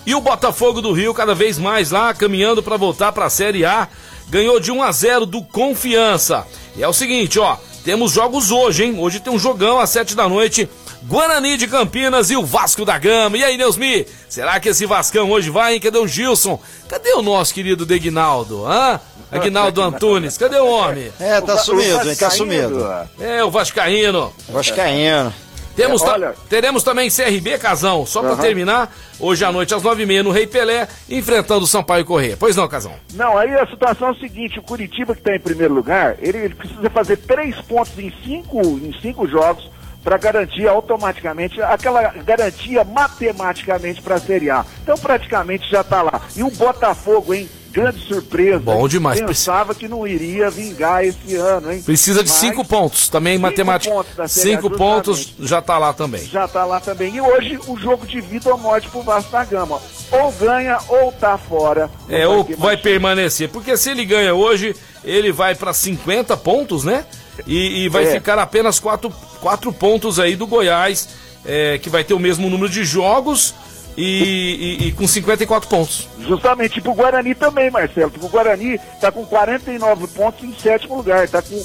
E o Botafogo do Rio, cada vez mais lá, caminhando pra voltar pra Série A, ganhou de 1 a 0 do Confiança. E é o seguinte, ó, temos jogos hoje, hein? Hoje tem um jogão às 7 da noite. Guarani de Campinas e o Vasco da Gama. E aí, Neusmi? Será que esse Vascão hoje vai, hein? Cadê o Gilson? Cadê o nosso querido Degnaldo? Hã? Aguinaldo Antunes, cadê o homem? É, tá O sumido, o hein? Tá sumido. É, o Vascaíno. Vascaíno. Temos É, olha- teremos também CRB, Casão, só pra Aham. terminar, hoje à noite às nove e meia no Rei Pelé, enfrentando o Sampaio Corrêa. Pois não, Casão? Não, aí a situação é o seguinte, o Curitiba que está em primeiro lugar, ele, ele precisa fazer três pontos em cinco, em cinco jogos para garantir automaticamente, aquela garantia matematicamente para a Série A. Então praticamente já está lá. E o Botafogo, hein? Grande surpresa. Bom demais. Pensava que não iria vingar esse ano, hein? Precisa de Mas cinco pontos, também cinco matemática. pontos cinco pontos já tá lá também. Já tá lá também. E hoje o jogo de vida ou morte pro Vasco da Gama. Ou ganha ou tá fora. É, ou vai permanecer, porque se ele ganha hoje, ele vai pra 50 pontos, né? E, e vai É. ficar apenas quatro, quatro pontos aí do Goiás, é, que vai ter o mesmo número de jogos e, e- e com 54 pontos. Justamente pro Guarani também, Marcelo. Porque o Guarani tá com 49 pontos em sétimo lugar. Tá com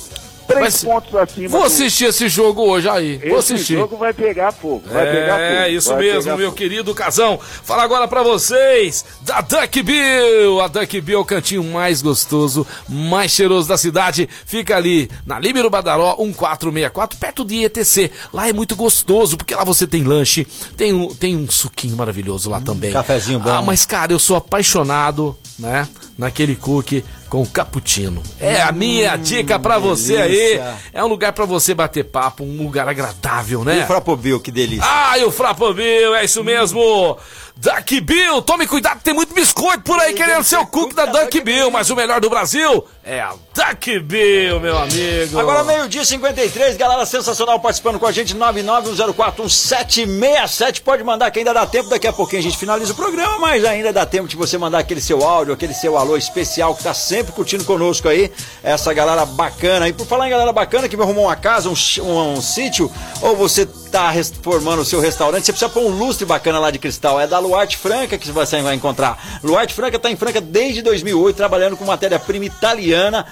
3 Mas pontos acima. Vou do- assistir esse jogo hoje aí. Vou Esse assistir. jogo vai pegar fogo. Vai pegar fogo. É, isso vai mesmo, meu fogo. querido Casão. Fala agora pra vocês da Duck Bill. A Duck Bill é o cantinho mais gostoso, mais cheiroso da cidade. Fica ali na Líbero Badaró 1464, perto de ETC. Lá é muito gostoso, porque lá você tem lanche, tem um, tem um suquinho maravilhoso lá também. cafezinho bom. Ah, mas cara, eu sou apaixonado, né, naquele cookie com cappuccino. É a minha dica pra você aí. É um lugar pra você bater papo, um lugar agradável, E né? o Frapobil, que delícia. Ah, e o Frapobil, é isso mesmo. Duck Bill, tome cuidado, tem muito biscoito por aí querendo ser o cook da Duck Bill, mas o melhor do Brasil é a Duck Bill, meu amigo. Agora meio-dia 53, galera sensacional participando com a gente, 991041767. Pode mandar que ainda dá tempo, daqui a pouquinho a gente finaliza o programa, mas ainda dá tempo de você mandar aquele seu áudio, aquele seu alô especial que tá sempre curtindo conosco aí. Essa galera bacana. E por falar em galera bacana que me arrumou uma casa, um, um, um sítio, ou você tá reformando o seu restaurante, você precisa pôr um lustre bacana lá de cristal. É da Luarte Franca que você vai encontrar. Luarte Franca tá em Franca desde 2008, trabalhando com matéria-prima italiana.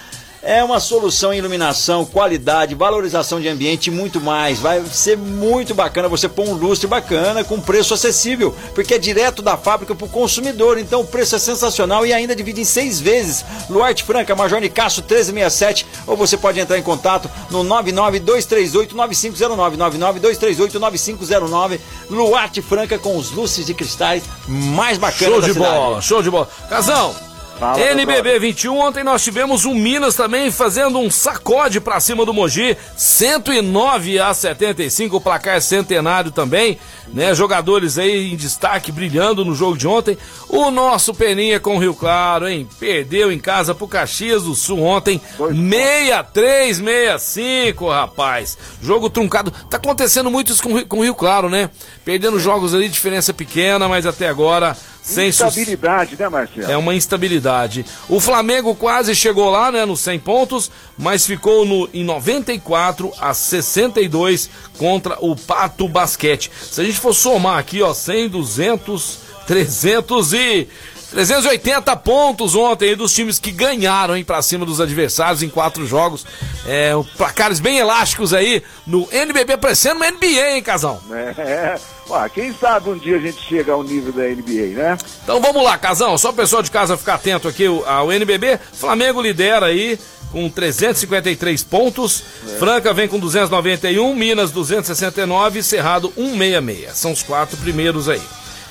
É uma solução em iluminação, qualidade, valorização de ambiente e muito mais. Vai ser muito bacana você pôr um lustre bacana com preço acessível, porque é direto da fábrica para o consumidor. Então o preço é sensacional e ainda divide em seis vezes. Luarte Franca, Major Nicasso 1367, ou você pode entrar em contato no 992389509, 992389509. Luarte Franca com os lustres de cristais mais bacanas Show da de cidade. bola, show de bola. Casão, Fala, NBB 21, ontem nós tivemos um Minas também fazendo um sacode pra cima do Mogi, 109 a 75, o placar centenário também, né? Jogadores aí em destaque, brilhando no jogo de ontem. O nosso Peninha com o Rio Claro, hein? Perdeu em casa pro Caxias do Sul ontem, 63, 65, rapaz. Jogo truncado. Tá acontecendo muito isso com, o com o Rio Claro, né? Perdendo jogos ali, diferença pequena, mas até agora sem. Instabilidade, né, Marcelo? É uma instabilidade. O Flamengo quase chegou lá, né, nos 100 pontos, mas ficou no, em 94 a 62 contra o Pato Basquete. Se a gente for somar aqui, ó, 100, 200, 300 e 380 pontos ontem aí dos times que ganharam, pra cima dos adversários em quatro jogos. É, placares bem elásticos aí no NBB, parecendo uma NBA, hein, Casão? É, Ué, quem sabe um dia a gente chega ao nível da NBA, né? Então vamos lá, Casão, só o pessoal de casa ficar atento aqui ao NBB. Flamengo lidera aí com 353 pontos, Franca vem com 291, Minas 269 e Cerrado 166. São os quatro primeiros aí.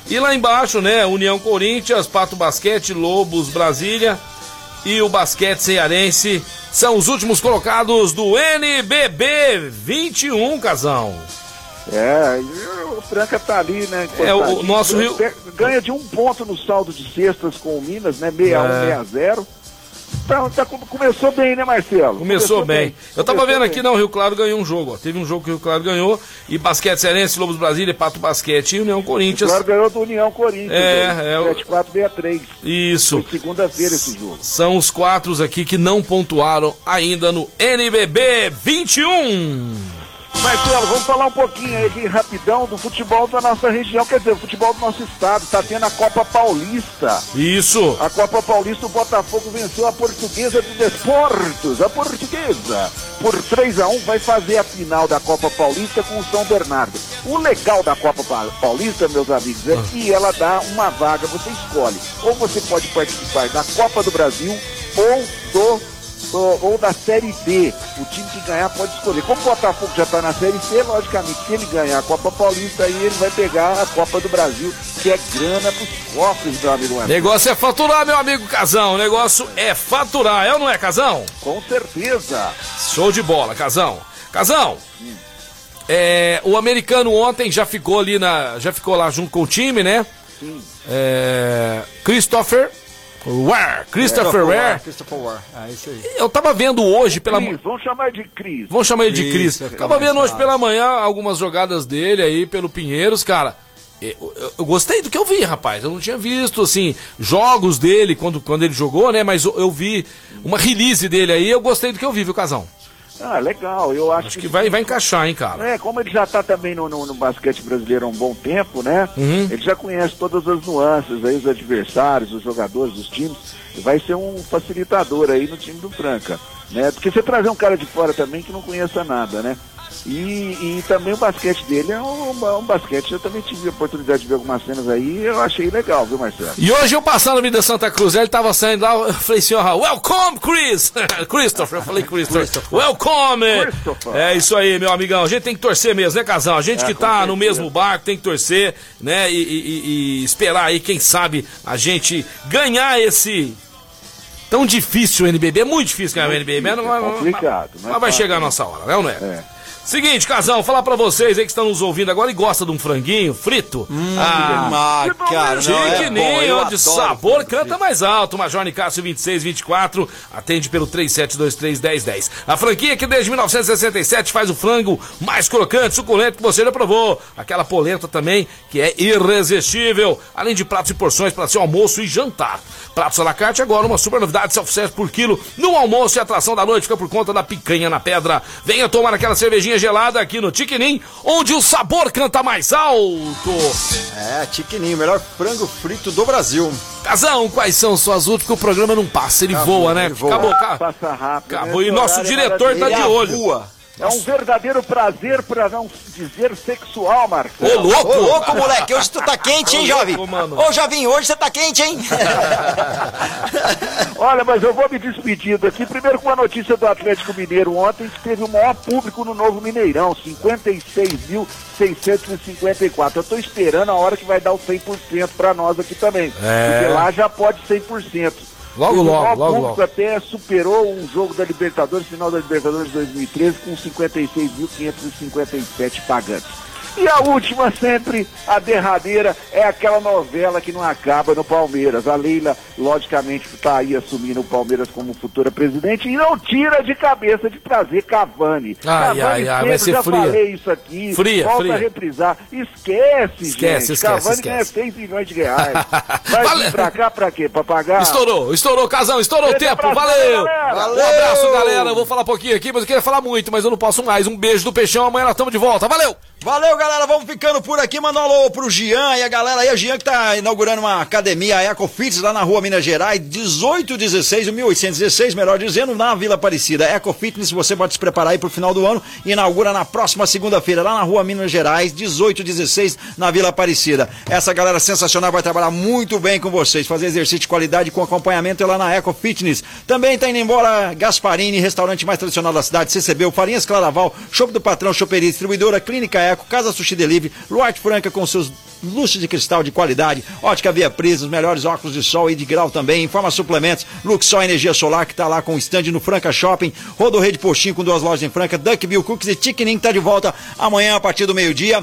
E lá embaixo, né, União Corinthians, Pato Basquete, Lobos Brasília e o Basquete Cearense são os últimos colocados do NBB 21, Casão. É, o Franca tá ali, né? É, o- nosso Rio- Ganha de um ponto no saldo de cestas com o Minas, né? 61, É. 60. Tá, tá, começou bem, né, Marcelo? Começou, bem. Eu tava Começou vendo bem. aqui, não, o Rio Claro ganhou um jogo, ó. Teve um jogo que o Rio Claro ganhou. E Basquete Cearense, Lobos Brasília, Pato Basquete e União Corinthians. Claro, ganhou do União Corinthians. É, né? é o- 7463. Isso. Foi segunda-feira esse jogo. São os quatro aqui que não pontuaram ainda no NBB 21. Marcelo, vamos falar um pouquinho aí aqui, rapidão do futebol da nossa região, quer dizer, o futebol do nosso estado. Tá tendo a Copa Paulista. Isso. A Copa Paulista, o Botafogo venceu a portuguesa dos esportes, a portuguesa. Por 3 a 1 vai fazer a final da Copa Paulista com o São Bernardo. O legal da Copa Pa- Paulista, meus amigos, é que ela dá uma vaga, você escolhe. Ou você pode participar da Copa do Brasil ou do ou, da Série B. O time que ganhar pode escolher. Como o Botafogo já está na Série C, logicamente, se ele ganhar a Copa Paulista, aí ele vai pegar a Copa do Brasil, que é grana pros cofres, meu amigo Anderson. Negócio é faturar, meu amigo Casão. O negócio é faturar, é ou não é, Casão? Com certeza. Show de bola, Casão. Casão, é, o americano ontem já ficou ali na. Já ficou lá junto com o time, né? Sim. É, Christopher Ware. Christopher Ware. Christopher Ware. É isso aí. Eu tava vendo hoje pela Cris, vamos chamar de Cris. Vamos chamar ele de Cris. fica Tava vendo hoje fácil. pela manhã algumas jogadas dele aí pelo Pinheiros, cara. Eu, eu- eu gostei do que eu vi, rapaz. Eu não tinha visto, assim, jogos dele quando, quando ele jogou, né? Mas eu, eu vi uma release dele aí eu gostei do que eu vi, viu, Casão? Ah, legal. Eu acho, Acho que vai, vai encaixar, hein, cara. É, como ele já está também no, no- no basquete brasileiro há um bom tempo, né? Uhum. Ele já conhece todas as nuances aí, os adversários, os jogadores, os times. E vai ser um facilitador aí no time do Franca, né? Porque você trazer um cara de fora também que não conheça nada, né? E, e também o basquete dele é um, um basquete. Eu também tive a oportunidade de ver algumas cenas aí e eu achei legal, viu, Marcelo? E hoje eu passando ali da Santa Cruz, ele tava saindo lá, eu falei assim, ó, welcome, Chris! Christopher, eu falei Christopher. Welcome! Christopher. É isso aí, meu amigão. A gente tem que torcer mesmo, né, casal? A gente É, que tá no mesmo barco tem que torcer, né? E, e- e- esperar aí, quem sabe, a gente ganhar esse Tão difícil o NBB, é muito difícil ganhar o NBB. Mas, não- É complicado, mas- é mas vai fácil, chegar a nossa hora, né, ou não é? Seguinte, Casão, falar pra vocês aí que estão nos ouvindo agora e gosta de um franguinho frito. ah, cara, não, é bom, Chiquininho eu de sabor, canta mais alto. Major Nicásio 2624, atende pelo 37231010. A franquia que desde 1967 faz o frango mais crocante, suculento que você já provou. Aquela polenta também que é irresistível. Além de pratos e porções para seu almoço e jantar. Pratos à la carte agora uma super novidade self-service por quilo no almoço e a atração da noite fica por conta da picanha na pedra. Venha tomar aquela cervejinha gelada aqui no Tiquinim, onde o sabor canta mais alto. É, Tiquininho, melhor frango frito do Brasil. Casão, quais são suas últimas? Porque o programa não passa, ele Acabou, voa, né? ele voa. Acabou, ca- Passa rápido. acabou. né? E nosso diretor tá de olho. É um verdadeiro prazer, para não dizer sexual, Marcelo. Ô, louco! Ô, louco, moleque! Hoje tu tá quente, hein, jovem? Ô, jovem, hoje você tá quente, hein? Olha, mas eu vou me despedindo aqui. Primeiro com a notícia do Atlético Mineiro ontem, que teve o maior público no novo Mineirão, 56.654. Eu tô esperando a hora que vai dar o 100% para nós aqui também. É. Porque lá já pode 100%. Logo, o logo, logo, público logo. até superou um jogo da Libertadores, final da Libertadores 2013, com 56.557 pagantes. E a última sempre, a derradeira, é aquela novela que não acaba no Palmeiras. A Leila, logicamente, está aí assumindo o Palmeiras como futura presidente e não tira de cabeça de trazer Cavani. Ai, Cavani ai, ai, vai ser já fria. falei isso aqui, Fria, volta fria. a reprisar. Esquece, Esquece, gente. esquece, Cavani esquece. ganha 6 milhões de reais. Vai vir pra cá pra quê? Pra pagar? Estourou, estourou, Casão, estourou o tempo, abraço, valeu! galera. Um abraço, galera, eu vou falar um pouquinho aqui, mas eu queria falar muito, mas eu não posso mais. Um beijo do Peixão, amanhã nós estamos de volta, valeu! Valeu, galera. Vamos ficando por aqui. Manda um alô pro Gian e a galera aí. O Gian que tá inaugurando uma academia, Ecofits, lá na rua Minas Gerais, 1816, 1816, melhor dizendo, na Vila Aparecida. Ecofitness, você pode se preparar aí pro final do ano. Inaugura na próxima segunda-feira, lá na rua Minas Gerais, 1816, na Vila Aparecida. Essa galera sensacional vai trabalhar muito bem com vocês, fazer exercício de qualidade com acompanhamento lá na Ecofitness. Também tá indo embora Gasparini, restaurante mais tradicional da cidade, CCB, Farinhas Claraval, Shopping do Patrão, Choperia, Distribuidora, Clínica Eco, Casa Sushi Delivery, Luarte Franca com seus luxos de cristal de qualidade, Ótica Via Prisa, os melhores óculos de sol e de grau também, Informa Suplementos, Luxol Energia Solar, que tá lá com o stand no Franca Shopping, Rodorreio de Postinho com duas lojas em Franca, Duckbill Cookies e Tiquinim que tá de volta amanhã a partir do meio-dia.